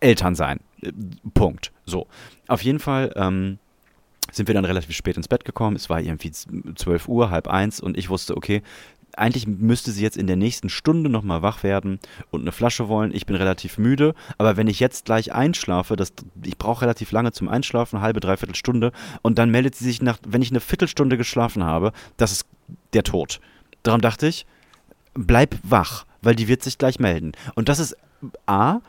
Eltern sein. Äh, Punkt. So. Auf jeden Fall. Ähm, sind wir dann relativ spät ins Bett gekommen. Es war irgendwie 12 Uhr, halb eins und ich wusste, okay, eigentlich müsste sie jetzt in der nächsten Stunde nochmal wach werden und eine Flasche wollen. Ich bin relativ müde, aber wenn ich jetzt gleich einschlafe, das, ich brauche relativ lange zum Einschlafen, eine halbe, dreiviertel Stunde, und dann meldet sie sich nach, wenn ich eine Viertelstunde geschlafen habe, das ist der Tod. Darum dachte ich, bleib wach, weil die wird sich gleich melden. Und das ist A,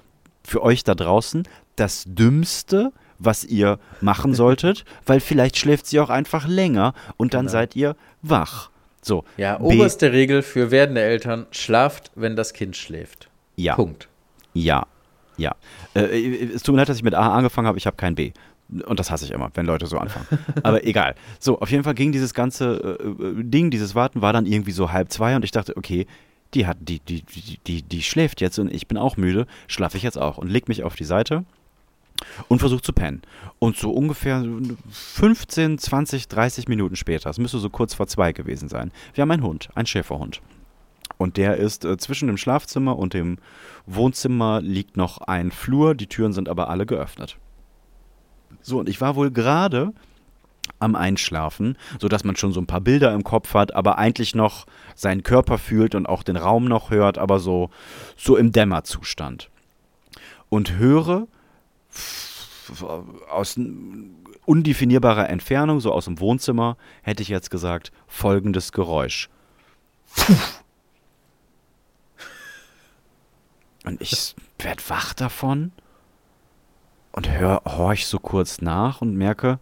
für euch da draußen, das Dümmste, was ihr machen solltet, weil vielleicht schläft sie auch einfach länger und dann genau. seid ihr wach. So. Ja, B oberste Regel für werdende Eltern: schlaft, wenn das Kind schläft. Ja. Punkt. Ja. Ja. Äh, es tut mir leid, dass ich mit A angefangen habe, ich habe kein B. Und das hasse ich immer, wenn Leute so anfangen. Aber egal. So, auf jeden Fall ging dieses ganze äh, Ding, dieses Warten war dann irgendwie so halb zwei und ich dachte, okay, die hat, die, die, die, die, die schläft jetzt und ich bin auch müde, schlafe ich jetzt auch und leg mich auf die Seite und versuche zu pennen. Und so ungefähr 15, 20, 30 Minuten später, es müsste so kurz vor zwei gewesen sein, wir haben einen Hund, einen Schäferhund. Und der ist äh, zwischen dem Schlafzimmer und dem Wohnzimmer liegt noch ein Flur, die Türen sind aber alle geöffnet. So, und ich war wohl gerade am Einschlafen, sodass man schon so ein paar Bilder im Kopf hat, aber eigentlich noch seinen Körper fühlt und auch den Raum noch hört, aber so, so im Dämmerzustand. Und höre aus undefinierbarer Entfernung, so aus dem Wohnzimmer, hätte ich jetzt gesagt, folgendes Geräusch. Und ich werde wach davon und hör, horch so kurz nach und merke,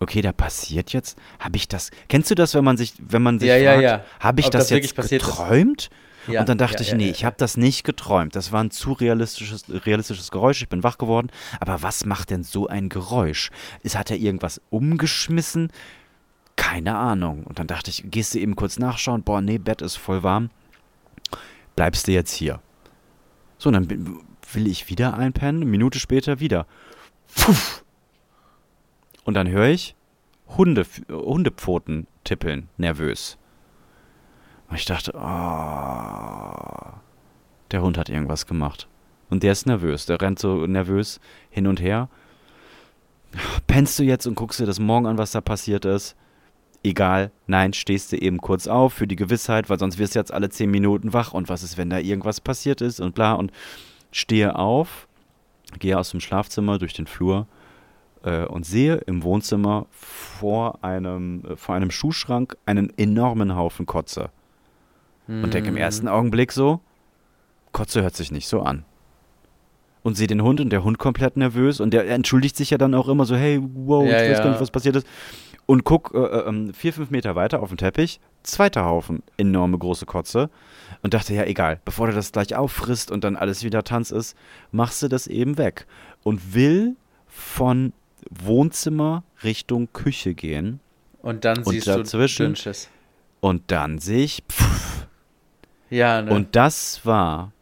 okay, da passiert jetzt, habe ich das, kennst du das, wenn man sich, wenn man sich Ja, ja, fragt, ja. habe ich Ob das, das jetzt passiert ist. Ja, und dann dachte ja, ich, nee, ich habe das nicht geträumt. Das war ein zu realistisches, realistisches Geräusch. Ich bin wach geworden. Aber was macht denn so ein Geräusch? Ist, hat er irgendwas umgeschmissen? Keine Ahnung. Und dann dachte ich, gehst du eben kurz nachschauen? Boah, nee, Bett ist voll warm. Bleibst du jetzt hier? So, und dann will ich wieder einpennen. Eine Minute später wieder. Puff. Und dann höre ich Hunde, Hundepfoten tippeln, nervös. Und ich dachte, oh, der Hund hat irgendwas gemacht. Und der ist nervös. Der rennt so nervös hin und her. Pennst du jetzt und guckst dir das morgen an, was da passiert ist? Egal, nein, stehst du eben kurz auf für die Gewissheit, weil sonst wirst du jetzt alle zehn Minuten wach und was ist, wenn da irgendwas passiert ist und bla und stehe auf, gehe aus dem Schlafzimmer durch den Flur äh, und sehe im Wohnzimmer vor einem, äh, vor einem Schuhschrank einen enormen Haufen Kotze. Und denke im ersten Augenblick so, Kotze hört sich nicht so an. Und sehe den Hund und der Hund komplett nervös und der entschuldigt sich ja dann auch immer so, hey, wow, Ja, ich weiß ja. gar nicht, was passiert ist. Und guck äh, äh, ähm, vier, fünf Meter weiter auf den Teppich, zweiter Haufen, enorme große Kotze. Und dachte, ja, egal, bevor du das gleich auffrisst und dann alles wieder Tanz ist, machst du das eben weg. Und will von Wohnzimmer Richtung Küche gehen. Und dann Und siehst dazwischen- du Dünnschiss. Und dann sehe ich, pff, Ja, ne? und das war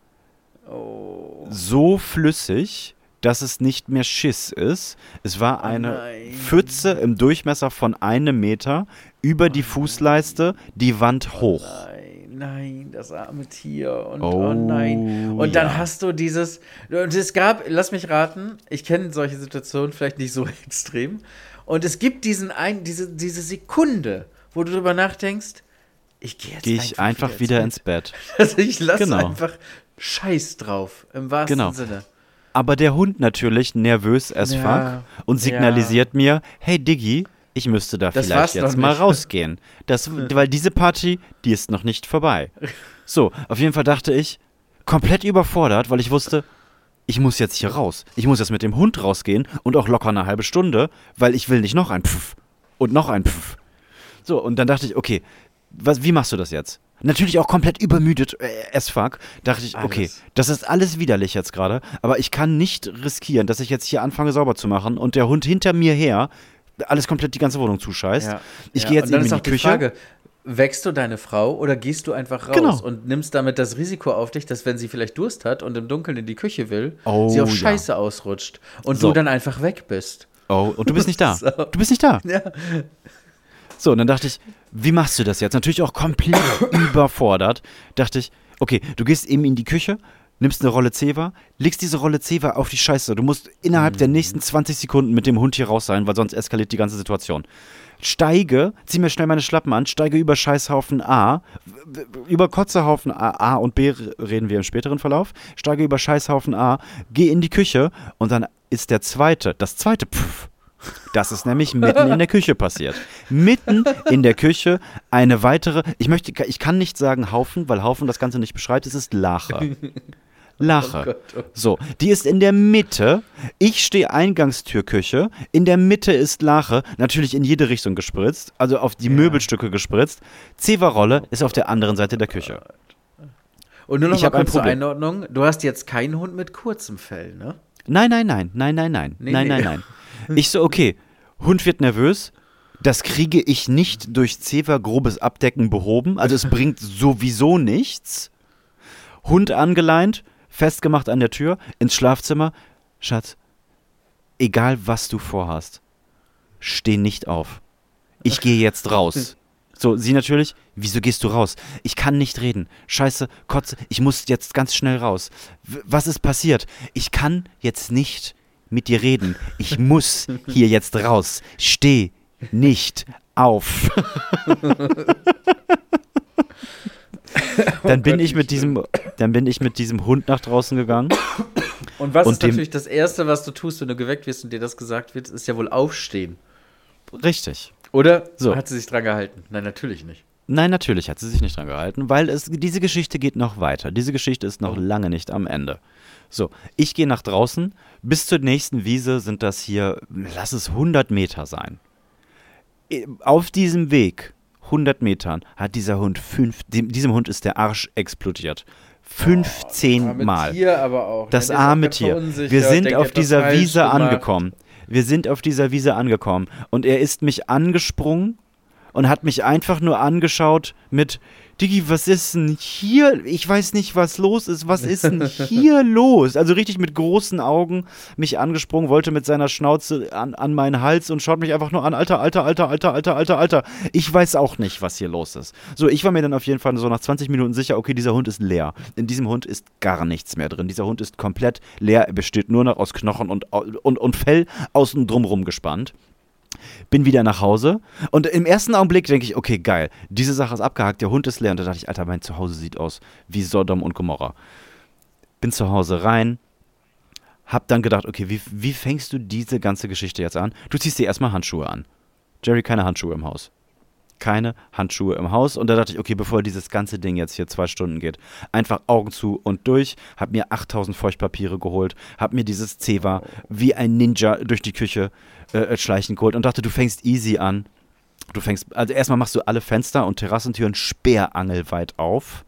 oh. so flüssig, dass es nicht mehr Schiss ist. Es war eine nein. Pfütze im Durchmesser von einem Meter über die Fußleiste, die Wand hoch. Nein, nein, das arme Tier. Und Oh, oh, nein. Und dann ja. hast du dieses. Und es gab, lass mich raten, ich kenne solche Situationen vielleicht nicht so extrem. Und es gibt diesen ein, diese, diese Sekunde, wo du drüber nachdenkst, ich gehe jetzt Gehe ich einfach wieder ins Bett. Also ich lasse Genau. einfach Scheiß drauf, im wahrsten Genau. Sinne. Aber der Hund natürlich nervös as Ja, fuck und signalisiert mir, hey Diggi, ich müsste da Das vielleicht jetzt mal rausgehen. Das, weil diese Party, die ist noch nicht vorbei. So, auf jeden Fall dachte ich, komplett überfordert, weil ich wusste, ich muss jetzt hier raus. Ich muss jetzt mit dem Hund rausgehen und auch locker eine halbe Stunde, weil ich will nicht noch ein Pfiff und noch ein Pfiff. So, und dann dachte ich, okay, was, wie machst du das jetzt? Natürlich auch komplett übermüdet, äh, as fuck. Dachte ich, okay, Alles. das ist alles widerlich jetzt gerade, aber ich kann nicht riskieren, dass ich jetzt hier anfange sauber zu machen und der Hund hinter mir her alles komplett die ganze Wohnung zuscheißt. Ja. Ich ja. gehe jetzt und dann eben ist in auch die Küche. Frage, wächst du deine Frau oder gehst du einfach raus Genau. und nimmst damit das Risiko auf dich, dass wenn sie vielleicht Durst hat und im Dunkeln in die Küche will, Oh, sie auf ja. Scheiße ausrutscht und So. du dann einfach weg bist. Oh, und du bist nicht da. So. Du bist nicht da. Ja. So, und dann dachte ich, wie machst du das jetzt? Natürlich auch komplett überfordert. Dachte ich, okay, du gehst eben in die Küche, nimmst eine Rolle Zewa, legst diese Rolle Zewa auf die Scheiße. Du musst innerhalb der nächsten 20 Sekunden mit dem Hund hier raus sein, weil sonst eskaliert die ganze Situation. Steige, zieh mir schnell meine Schlappen an, steige über Scheißhaufen A, über Kotzehaufen A, A und B reden wir im späteren Verlauf, steige über Scheißhaufen A, geh in die Küche und dann ist der zweite, das zweite Pfiff. Das ist nämlich mitten in der Küche passiert. Mitten in der Küche eine weitere, ich möchte, ich kann nicht sagen Haufen, weil Haufen das Ganze nicht beschreibt, es ist Lache. Lache. Oh Gott, oh. So, die ist in der Mitte. Ich stehe Eingangstürküche. In der Mitte ist Lache, natürlich in jede Richtung gespritzt, also auf die Möbelstücke gespritzt. Zewa-Rolle ist auf der anderen Seite der Küche. Und nur noch Ich mal hab ein kurz zur. Einordnung. Du hast jetzt keinen Hund mit kurzem Fell, ne? Nein, nein, nein, nein, nein, nein, Nee, nein, nee. nein, nein. Ich so, okay, Hund wird nervös. Das kriege ich nicht durch Zewa grobes Abdecken behoben. Also es bringt sowieso nichts. Hund angeleint, festgemacht an der Tür, ins Schlafzimmer. Schatz, egal was du vorhast, steh nicht auf. Ich gehe jetzt raus. So, sie natürlich, wieso gehst du raus? Ich kann nicht reden. Scheiße, Kotze, ich muss jetzt ganz schnell raus. W was ist passiert? Ich kann jetzt nicht mit dir reden. Ich muss hier jetzt raus. Steh nicht auf. dann bin Gott, ich mit diesem, dann bin ich mit diesem Hund nach draußen gegangen. Und was Und ist natürlich das Erste, was du tust, wenn du geweckt wirst und dir das gesagt wird, ist ja wohl aufstehen. Richtig. Oder So. hat sie sich dran gehalten? Nein, natürlich nicht. Nein, natürlich hat sie sich nicht dran gehalten, weil es, diese Geschichte geht noch weiter. Diese Geschichte ist noch lange nicht am Ende. So, ich gehe nach draußen. Bis zur nächsten Wiese sind das hier, lass es 100 Meter sein. Auf diesem Weg, 100 Metern, hat dieser Hund fünf, dem, diesem Hund ist der Arsch explodiert. 15 Arme Mal. Tier aber auch. ne? Das auch arme Tier. Wir sind auf er dieser Wiese gemacht. angekommen. Wir sind auf dieser Wiese angekommen. Und er ist mich angesprungen und hat mich einfach nur angeschaut mit, Diggi, was ist denn hier? Ich weiß nicht, was los ist. Was ist denn hier los? Also richtig mit großen Augen mich angesprungen, wollte mit seiner Schnauze an, an meinen Hals und schaut mich einfach nur an. Alter, alter, alter, alter, alter, alter, alter. Ich weiß auch nicht, was hier los ist. So, ich war mir dann auf jeden Fall so nach 20 Minuten sicher, okay, dieser Hund ist leer. In diesem Hund ist gar nichts mehr drin. Dieser Hund ist komplett leer. Er besteht nur noch aus Knochen und, und, und Fell außen drumrum gespannt bin wieder nach Hause und im ersten Augenblick denke ich, okay, geil, diese Sache ist abgehakt, der Hund ist leer und da dachte ich, Alter, mein Zuhause sieht aus wie Sodom und Gomorra. Bin zu Hause rein, hab dann gedacht, okay, wie, wie fängst du diese ganze Geschichte jetzt an? Du ziehst dir erstmal Handschuhe an. Jerry, keine Handschuhe im Haus. Keine Handschuhe im Haus. Und da dachte ich, okay, bevor dieses ganze Ding jetzt hier zwei Stunden geht, einfach Augen zu und durch. Hab mir 8000 Feuchtpapiere geholt, hab mir dieses Zewa wie ein Ninja durch die Küche äh, schleichen geholt und dachte, du fängst easy an. Du fängst, also erstmal machst du alle Fenster und Terrassentüren sperrangelweit auf.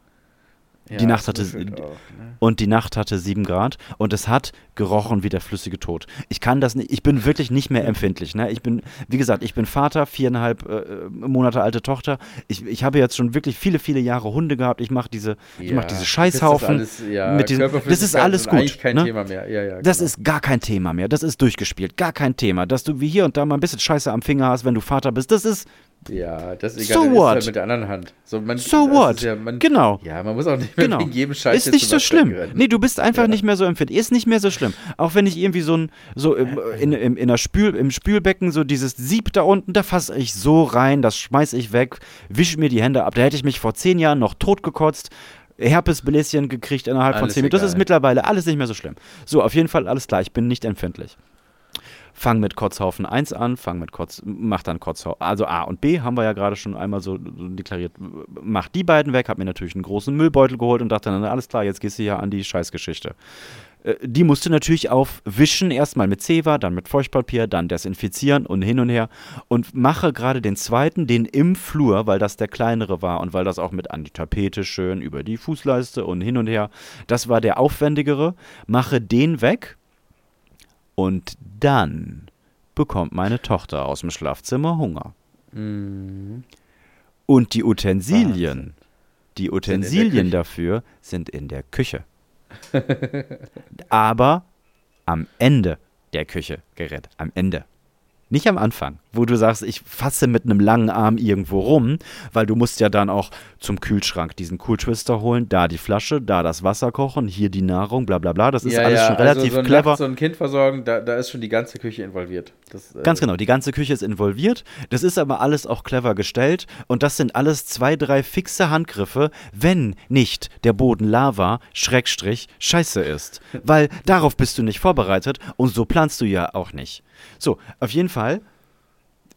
Ja, Die Nacht das hatte- auch, ne? Und die Nacht hatte 7 Grad und es hat gerochen wie der flüssige Tod. Ich kann das nicht, ich bin wirklich nicht mehr empfindlich. Ne? Ich bin, wie gesagt, ich bin Vater, viereinhalb äh, Monate alte Tochter. Ich, ich habe jetzt schon wirklich viele, viele Jahre Hunde gehabt. Ich mache diese, ich mache diese das Scheißhaufen. ist alles, ja, mit diesem- das ist alles gut, kein ne? Thema mehr. Ja, ja, Das genau. ist gar kein Thema mehr. Das ist durchgespielt. Gar kein Thema. Dass du wie hier und da mal ein bisschen Scheiße am Finger hast, wenn du Vater bist. Das ist Ja, das ist So egal. dann what? Halt mit der anderen Hand. So, man, so what. Ja, man, genau. Ja, man muss auch nicht mehr Genau. wegen jedem Scheiß Ist nicht so schlimm. rennen. Nee, du bist einfach Ja. nicht mehr so empfindlich. Ist nicht mehr so schlimm. Auch wenn ich irgendwie so ein, so im, in, im, in der Spül, im Spülbecken so dieses Sieb da unten, da fasse ich so rein, das schmeiß ich weg, wische mir die Hände ab. Da hätte ich mich vor zehn Jahren noch totgekotzt. Herpesbläschen gekriegt innerhalb von Alles zehn Minuten. Das ist mittlerweile alles nicht mehr so schlimm. So, auf jeden Fall alles klar. Ich bin nicht empfindlich. Fang mit Kotzhaufen 1 an, fang mit Kotz, mach dann Kotzhaufen. Also A und B haben wir ja gerade schon einmal so deklariert. Mach die beiden weg, hab mir natürlich einen großen Müllbeutel geholt und dachte dann, alles klar, jetzt gehst du hier an die Scheißgeschichte. Äh, Die musste natürlich aufwischen, erstmal mit Zewa, dann mit Feuchtpapier, dann desinfizieren und hin und her. Und mache gerade den zweiten, den im Flur, weil das der kleinere war und weil das auch mit an die Tapete schön über die Fußleiste und hin und her. Das war der aufwendigere. Mache den weg und dann bekommt meine Tochter aus dem Schlafzimmer Hunger. Mhm. Und die Utensilien, Wahnsinn. die Utensilien Küche. dafür sind in der Küche. Aber am Ende der Küche, Gerät, am Ende. Nicht am Anfang, wo du sagst, ich fasse mit einem langen Arm irgendwo rum, weil du musst ja dann auch zum Kühlschrank diesen Cool-Twister holen, da die Flasche, da das Wasser kochen, hier die Nahrung, bla bla bla. Das ist ja, alles ja, schon relativ also so clever. Nachts so ein Kind versorgen, da, da ist schon die ganze Küche involviert. Das, äh, Ganz genau, die ganze Küche ist involviert. Das ist aber alles auch clever gestellt. Und das sind alles zwei, drei fixe Handgriffe, wenn nicht der Boden Lava, Schrägstrich, Scheiße ist. Weil darauf bist du nicht vorbereitet und so planst du ja auch nicht. So, auf jeden Fall.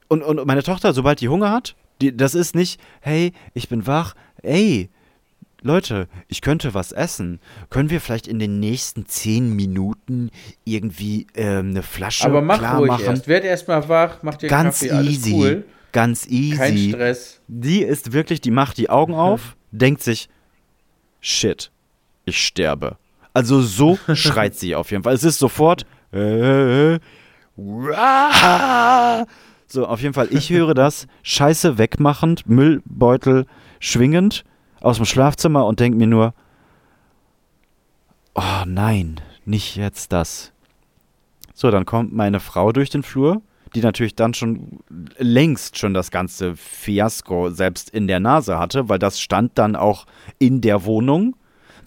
Und, und meine Tochter, sobald die Hunger hat, die, das ist nicht, hey, ich bin wach, ey, Leute, ich könnte was essen. Können wir vielleicht in den nächsten zehn Minuten irgendwie ähm, eine Flasche Aber mach klar ruhig machen? erst. Werd erst mal wach, mach dir Ganz Kaffee, easy. cool. Ganz easy. Kein Stress. Die ist wirklich, die macht die Augen auf, denkt sich, shit, ich sterbe. Also so schreit sie auf jeden Fall. Es ist sofort. Äh, uah. So, auf jeden Fall, ich höre das Scheiße wegmachend, Müllbeutel schwingend aus dem Schlafzimmer und denke mir nur, oh nein, nicht jetzt das. So, dann kommt meine Frau durch den Flur, die natürlich dann schon längst schon das ganze Fiasko selbst in der Nase hatte, weil das stand dann auch in der Wohnung.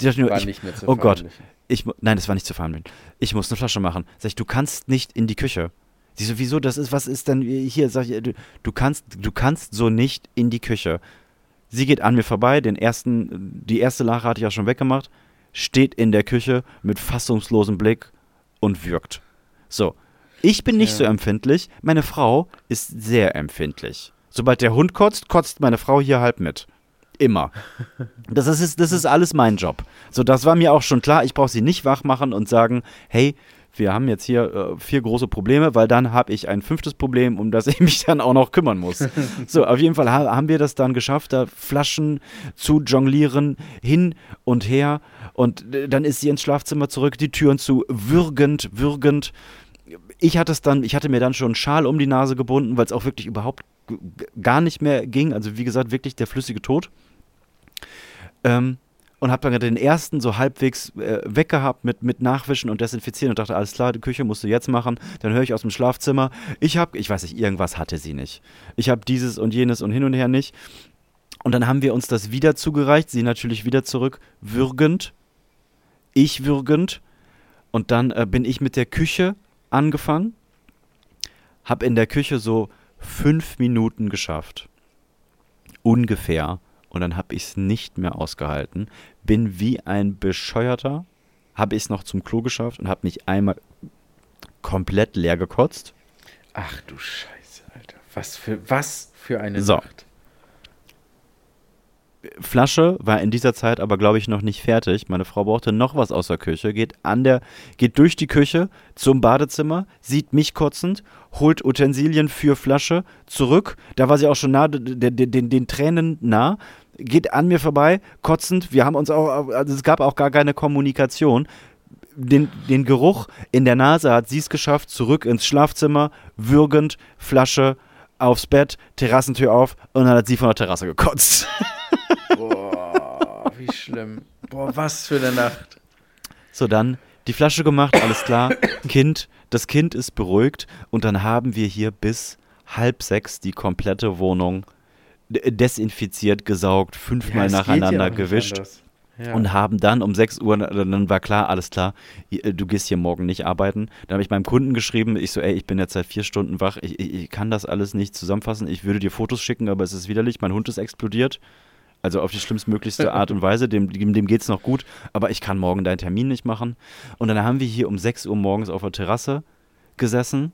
Die dachte nur, ich, nicht mehr zu oh Gott, ich, nein, das war nicht zu verhandeln. Ich muss eine Flasche machen. Sag ich, du kannst nicht in die Küche. Sie so, wieso, das ist, was ist denn hier? Sag ich, du, du kannst, du kannst so nicht in die Küche. Sie geht an mir vorbei, den ersten, die erste Lache hatte ich auch schon weggemacht, steht in der Küche mit fassungslosem Blick und würgt. So. Ich bin nicht Ja. so empfindlich, meine Frau ist sehr empfindlich. Sobald der Hund kotzt, kotzt meine Frau hier halb mit. Immer. Das ist, das ist alles mein Job. So, das war mir auch schon klar. Ich brauche sie nicht wach machen und sagen, hey, wir haben jetzt hier äh, vier große Probleme, weil dann habe ich ein fünftes Problem, um das ich mich dann auch noch kümmern muss. so, auf jeden Fall ha haben wir das dann geschafft, da Flaschen zu jonglieren, hin und her. Und äh, dann ist sie ins Schlafzimmer zurück, die Türen zu, würgend, würgend. Ich hatte es dann, ich hatte mir dann schon einen Schal um die Nase gebunden, weil es auch wirklich überhaupt gar nicht mehr ging. Also wie gesagt, wirklich der flüssige Tod. Ähm, und habe dann den ersten so halbwegs äh, weggehabt mit, mit Nachwischen und Desinfizieren und dachte, alles klar, die Küche musst du jetzt machen. Dann höre ich aus dem Schlafzimmer, ich habe, ich weiß nicht, irgendwas hatte sie nicht. Ich habe dieses und jenes und hin und her nicht. Und dann haben wir uns das wieder zugereicht, sie natürlich wieder zurück, würgend, ich würgend. Und dann äh, bin ich mit der Küche angefangen, habe in der Küche so fünf Minuten geschafft. Ungefähr. Und dann habe ich es nicht mehr ausgehalten. Bin wie ein Bescheuerter. Habe ich es noch zum Klo geschafft und habe mich einmal komplett leer gekotzt. Ach du Scheiße, Alter. Was für, was für eine So. Nacht. Flasche war in dieser Zeit aber, glaube ich, noch nicht fertig. Meine Frau brauchte noch was aus der Küche, geht an der, geht durch die Küche zum Badezimmer, sieht mich kotzend, holt Utensilien für Flasche zurück. Da war sie auch schon nah, den, den, den, Tränen nah, geht an mir vorbei, kotzend. Wir haben uns auch, also es gab auch gar keine Kommunikation. Den, den Geruch in der Nase hat sie es geschafft, zurück ins Schlafzimmer, würgend, Flasche aufs Bett, Terrassentür auf und dann hat sie von der Terrasse gekotzt. Wie schlimm. Boah, was für eine Nacht. So, dann die Flasche gemacht, alles klar. Kind, das Kind ist beruhigt und dann haben wir hier bis halb sechs die komplette Wohnung desinfiziert, gesaugt, fünfmal geht nacheinander ja gewischt. Ja. und haben dann um 6 Uhr, dann war klar, alles klar, ihr- du gehst hier morgen nicht arbeiten. Dann habe ich meinem Kunden geschrieben, ich so, ey, ich bin jetzt seit vier Stunden wach, ich, ich, ich kann das alles nicht zusammenfassen, ich würde dir Fotos schicken, aber es ist widerlich, mein Hund ist explodiert. Also auf die schlimmstmöglichste Art und Weise, dem, dem, dem geht es noch gut, aber ich kann morgen deinen Termin nicht machen. Und dann haben wir hier um 6 Uhr morgens auf der Terrasse gesessen.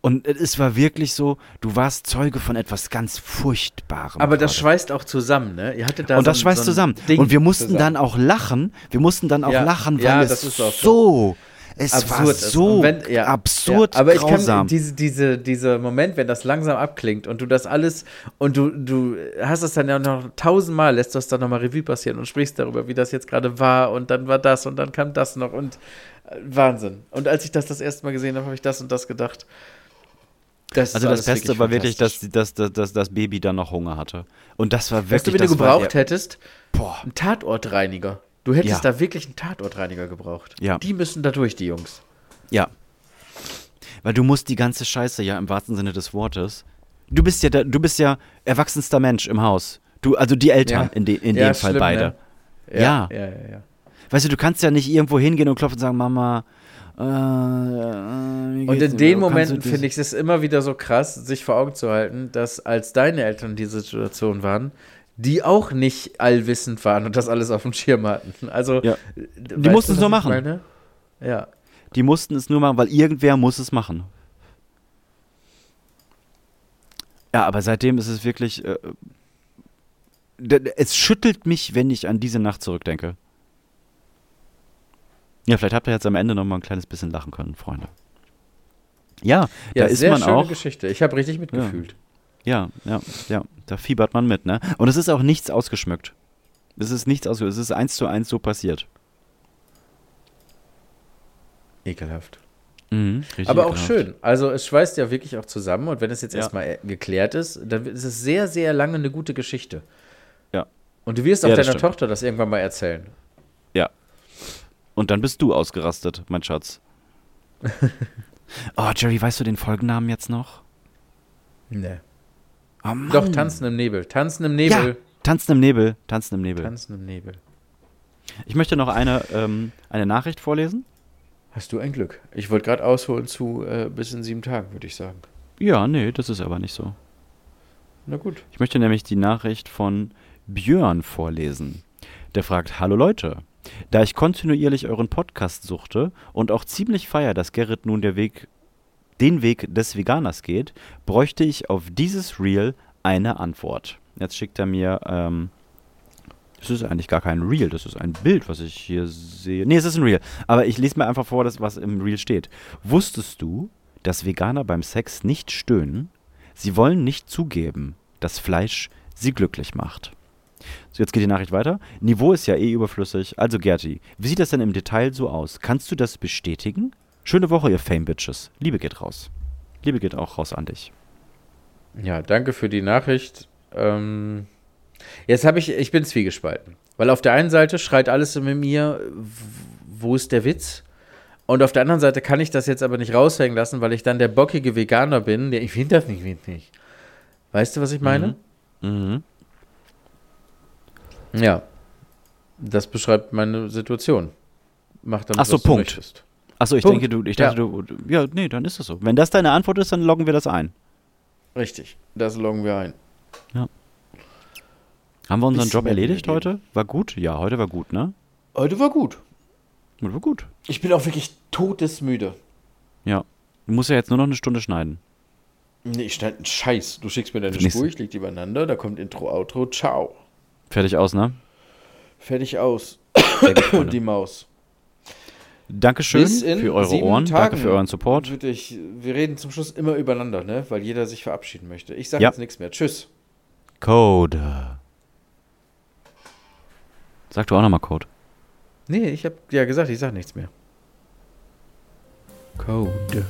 Und es war wirklich so, du warst Zeuge von etwas ganz Furchtbarem. Aber das schweißt auch zusammen, ne? Ihr hattet da Und so das schweißt so zusammen. Ding und wir mussten zusammen. dann auch lachen. Wir mussten dann auch Ja, lachen, weil ja, es das ist auch so, es war absurd ist. so wenn- ja, absurd ja. Aber ich grausam. kann diese, diese, dieser Moment, wenn das langsam abklingt und du das alles und du, du hast es dann ja noch tausendmal, lässt du es dann nochmal Revue passieren und sprichst darüber, wie das jetzt gerade war und dann war das und dann kam das noch und äh, Wahnsinn. Und als ich das das erste Mal gesehen habe, habe ich das und das gedacht. Das ist also das Beste war wirklich, dass, dass, dass, das Baby dann noch Hunger hatte. Und das war Weißt du, wirklich wenn du das war gebraucht der, hättest? Boah. Ein Tatortreiniger. Du hättest Ja. da wirklich einen Tatortreiniger gebraucht. Ja. Die müssen da durch, die Jungs. Ja. Weil du musst die ganze Scheiße ja im wahrsten Sinne des Wortes. Du bist ja, der, du bist ja erwachsenster Mensch im Haus. Du, also die Eltern Ja. in, de, in Ja, dem Fall schlimm, beide. ne? Ja. Ja, ja. Weißt du, du kannst ja nicht irgendwo hingehen und klopfen und sagen, Mama. Äh, äh, Und in den Momenten finde ich es immer wieder so krass, sich vor Augen zu halten, dass als deine Eltern in dieser Situation waren, die auch nicht allwissend waren und das alles auf dem Schirm hatten. Also, Ja. die mussten es nur machen. Ja. Die mussten es nur machen, weil irgendwer muss es machen. Ja, aber seitdem ist es wirklich. Äh, es schüttelt mich, wenn ich an diese Nacht zurückdenke. Ja, vielleicht habt ihr jetzt am Ende noch mal ein kleines bisschen lachen können, Freunde. Ja, Ja, da ist sehr man schöne auch. Geschichte. Ich habe richtig mitgefühlt. Ja, ja, ja, da fiebert man mit, ne? Und es ist auch nichts ausgeschmückt. Es ist nichts aus, es ist eins zu eins so passiert. Ekelhaft. Mhm, richtig Aber auch ekelhaft. schön. Also es schweißt ja wirklich auch zusammen und wenn es jetzt Ja. erstmal äh, geklärt ist, dann ist es sehr, sehr lange eine gute Geschichte. Ja. Und du wirst auch Ja, das deiner stimmt. Tochter das irgendwann mal erzählen. Ja. Und dann bist du ausgerastet, mein Schatz. oh, Jerry, weißt du den Folgennamen jetzt noch? Nee. Oh. Doch, Tanzen im Nebel. Tanzen im Nebel. Ja, Tanzen im Nebel. Tanzen im Nebel. Tanzen im Nebel. Ich möchte noch eine, ähm, eine Nachricht vorlesen. Hast du ein Glück. Ich wollte gerade ausholen zu äh, bis in sieben Tagen, würde ich sagen. Ja, nee, das ist aber nicht so. Na gut. Ich möchte nämlich die Nachricht von Björn vorlesen. Der fragt: Hallo Leute, da ich kontinuierlich euren Podcast suchte und auch ziemlich feier, dass Gerrit nun der Weg, den Weg des Veganers geht, bräuchte ich auf dieses Reel eine Antwort. Jetzt schickt er mir, ähm, das ist eigentlich gar kein Reel, das ist ein Bild, was ich hier sehe. Nee, es ist ein Reel. Aber ich lese mir einfach vor, das, was im Reel steht. Wusstest du, dass Veganer beim Sex nicht stöhnen? Sie wollen nicht zugeben, dass Fleisch sie glücklich macht. So, jetzt geht die Nachricht weiter. Niveau ist ja eh überflüssig. Also Gerti, wie sieht das denn im Detail so aus? Kannst du das bestätigen? Schöne Woche, ihr Fame-Bitches. Liebe geht raus. Liebe geht auch raus an dich. Ja, danke für die Nachricht. Ähm, jetzt habe ich, ich bin zwiegespalten. Weil auf der einen Seite schreit alles in mir, wo ist der Witz? Und auf der anderen Seite kann ich das jetzt aber nicht raushängen lassen, weil ich dann der bockige Veganer bin, der ich finde das nicht witzig. Weißt du, was ich meine? Mhm. Ja. Das beschreibt meine Situation. Mach damit, Ach so, was du Punkt. möchtest. Achso, ich Punkt. denke, du, ich dachte, du, ja, nee, dann ist das so. Wenn das deine Antwort ist, dann loggen wir das ein. Richtig. Das loggen wir ein. Haben wir unseren Bisschen Job erledigt heute? War gut? Ja, heute war gut, ne? Heute war gut. War gut. Ich bin auch wirklich todesmüde. Ja. Du musst ja jetzt nur noch eine Stunde schneiden. Nee, ich schneide einen Scheiß. Du schickst mir deine Nächste- Spur, ich leg die übereinander, da kommt Intro, Outro, ciao. Fertig aus, ne? Fertig aus. Gut, Freunde. die Maus. Dankeschön Bis in für eure Ohren. Danke Tagen für euren Support. Ich, wir reden zum Schluss immer übereinander, ne? Weil jeder sich verabschieden möchte. Ich sage Ja. jetzt nichts mehr. Tschüss. Code. Sag du auch nochmal Code. Nee, ich habe ja gesagt, ich sage nichts mehr. Code.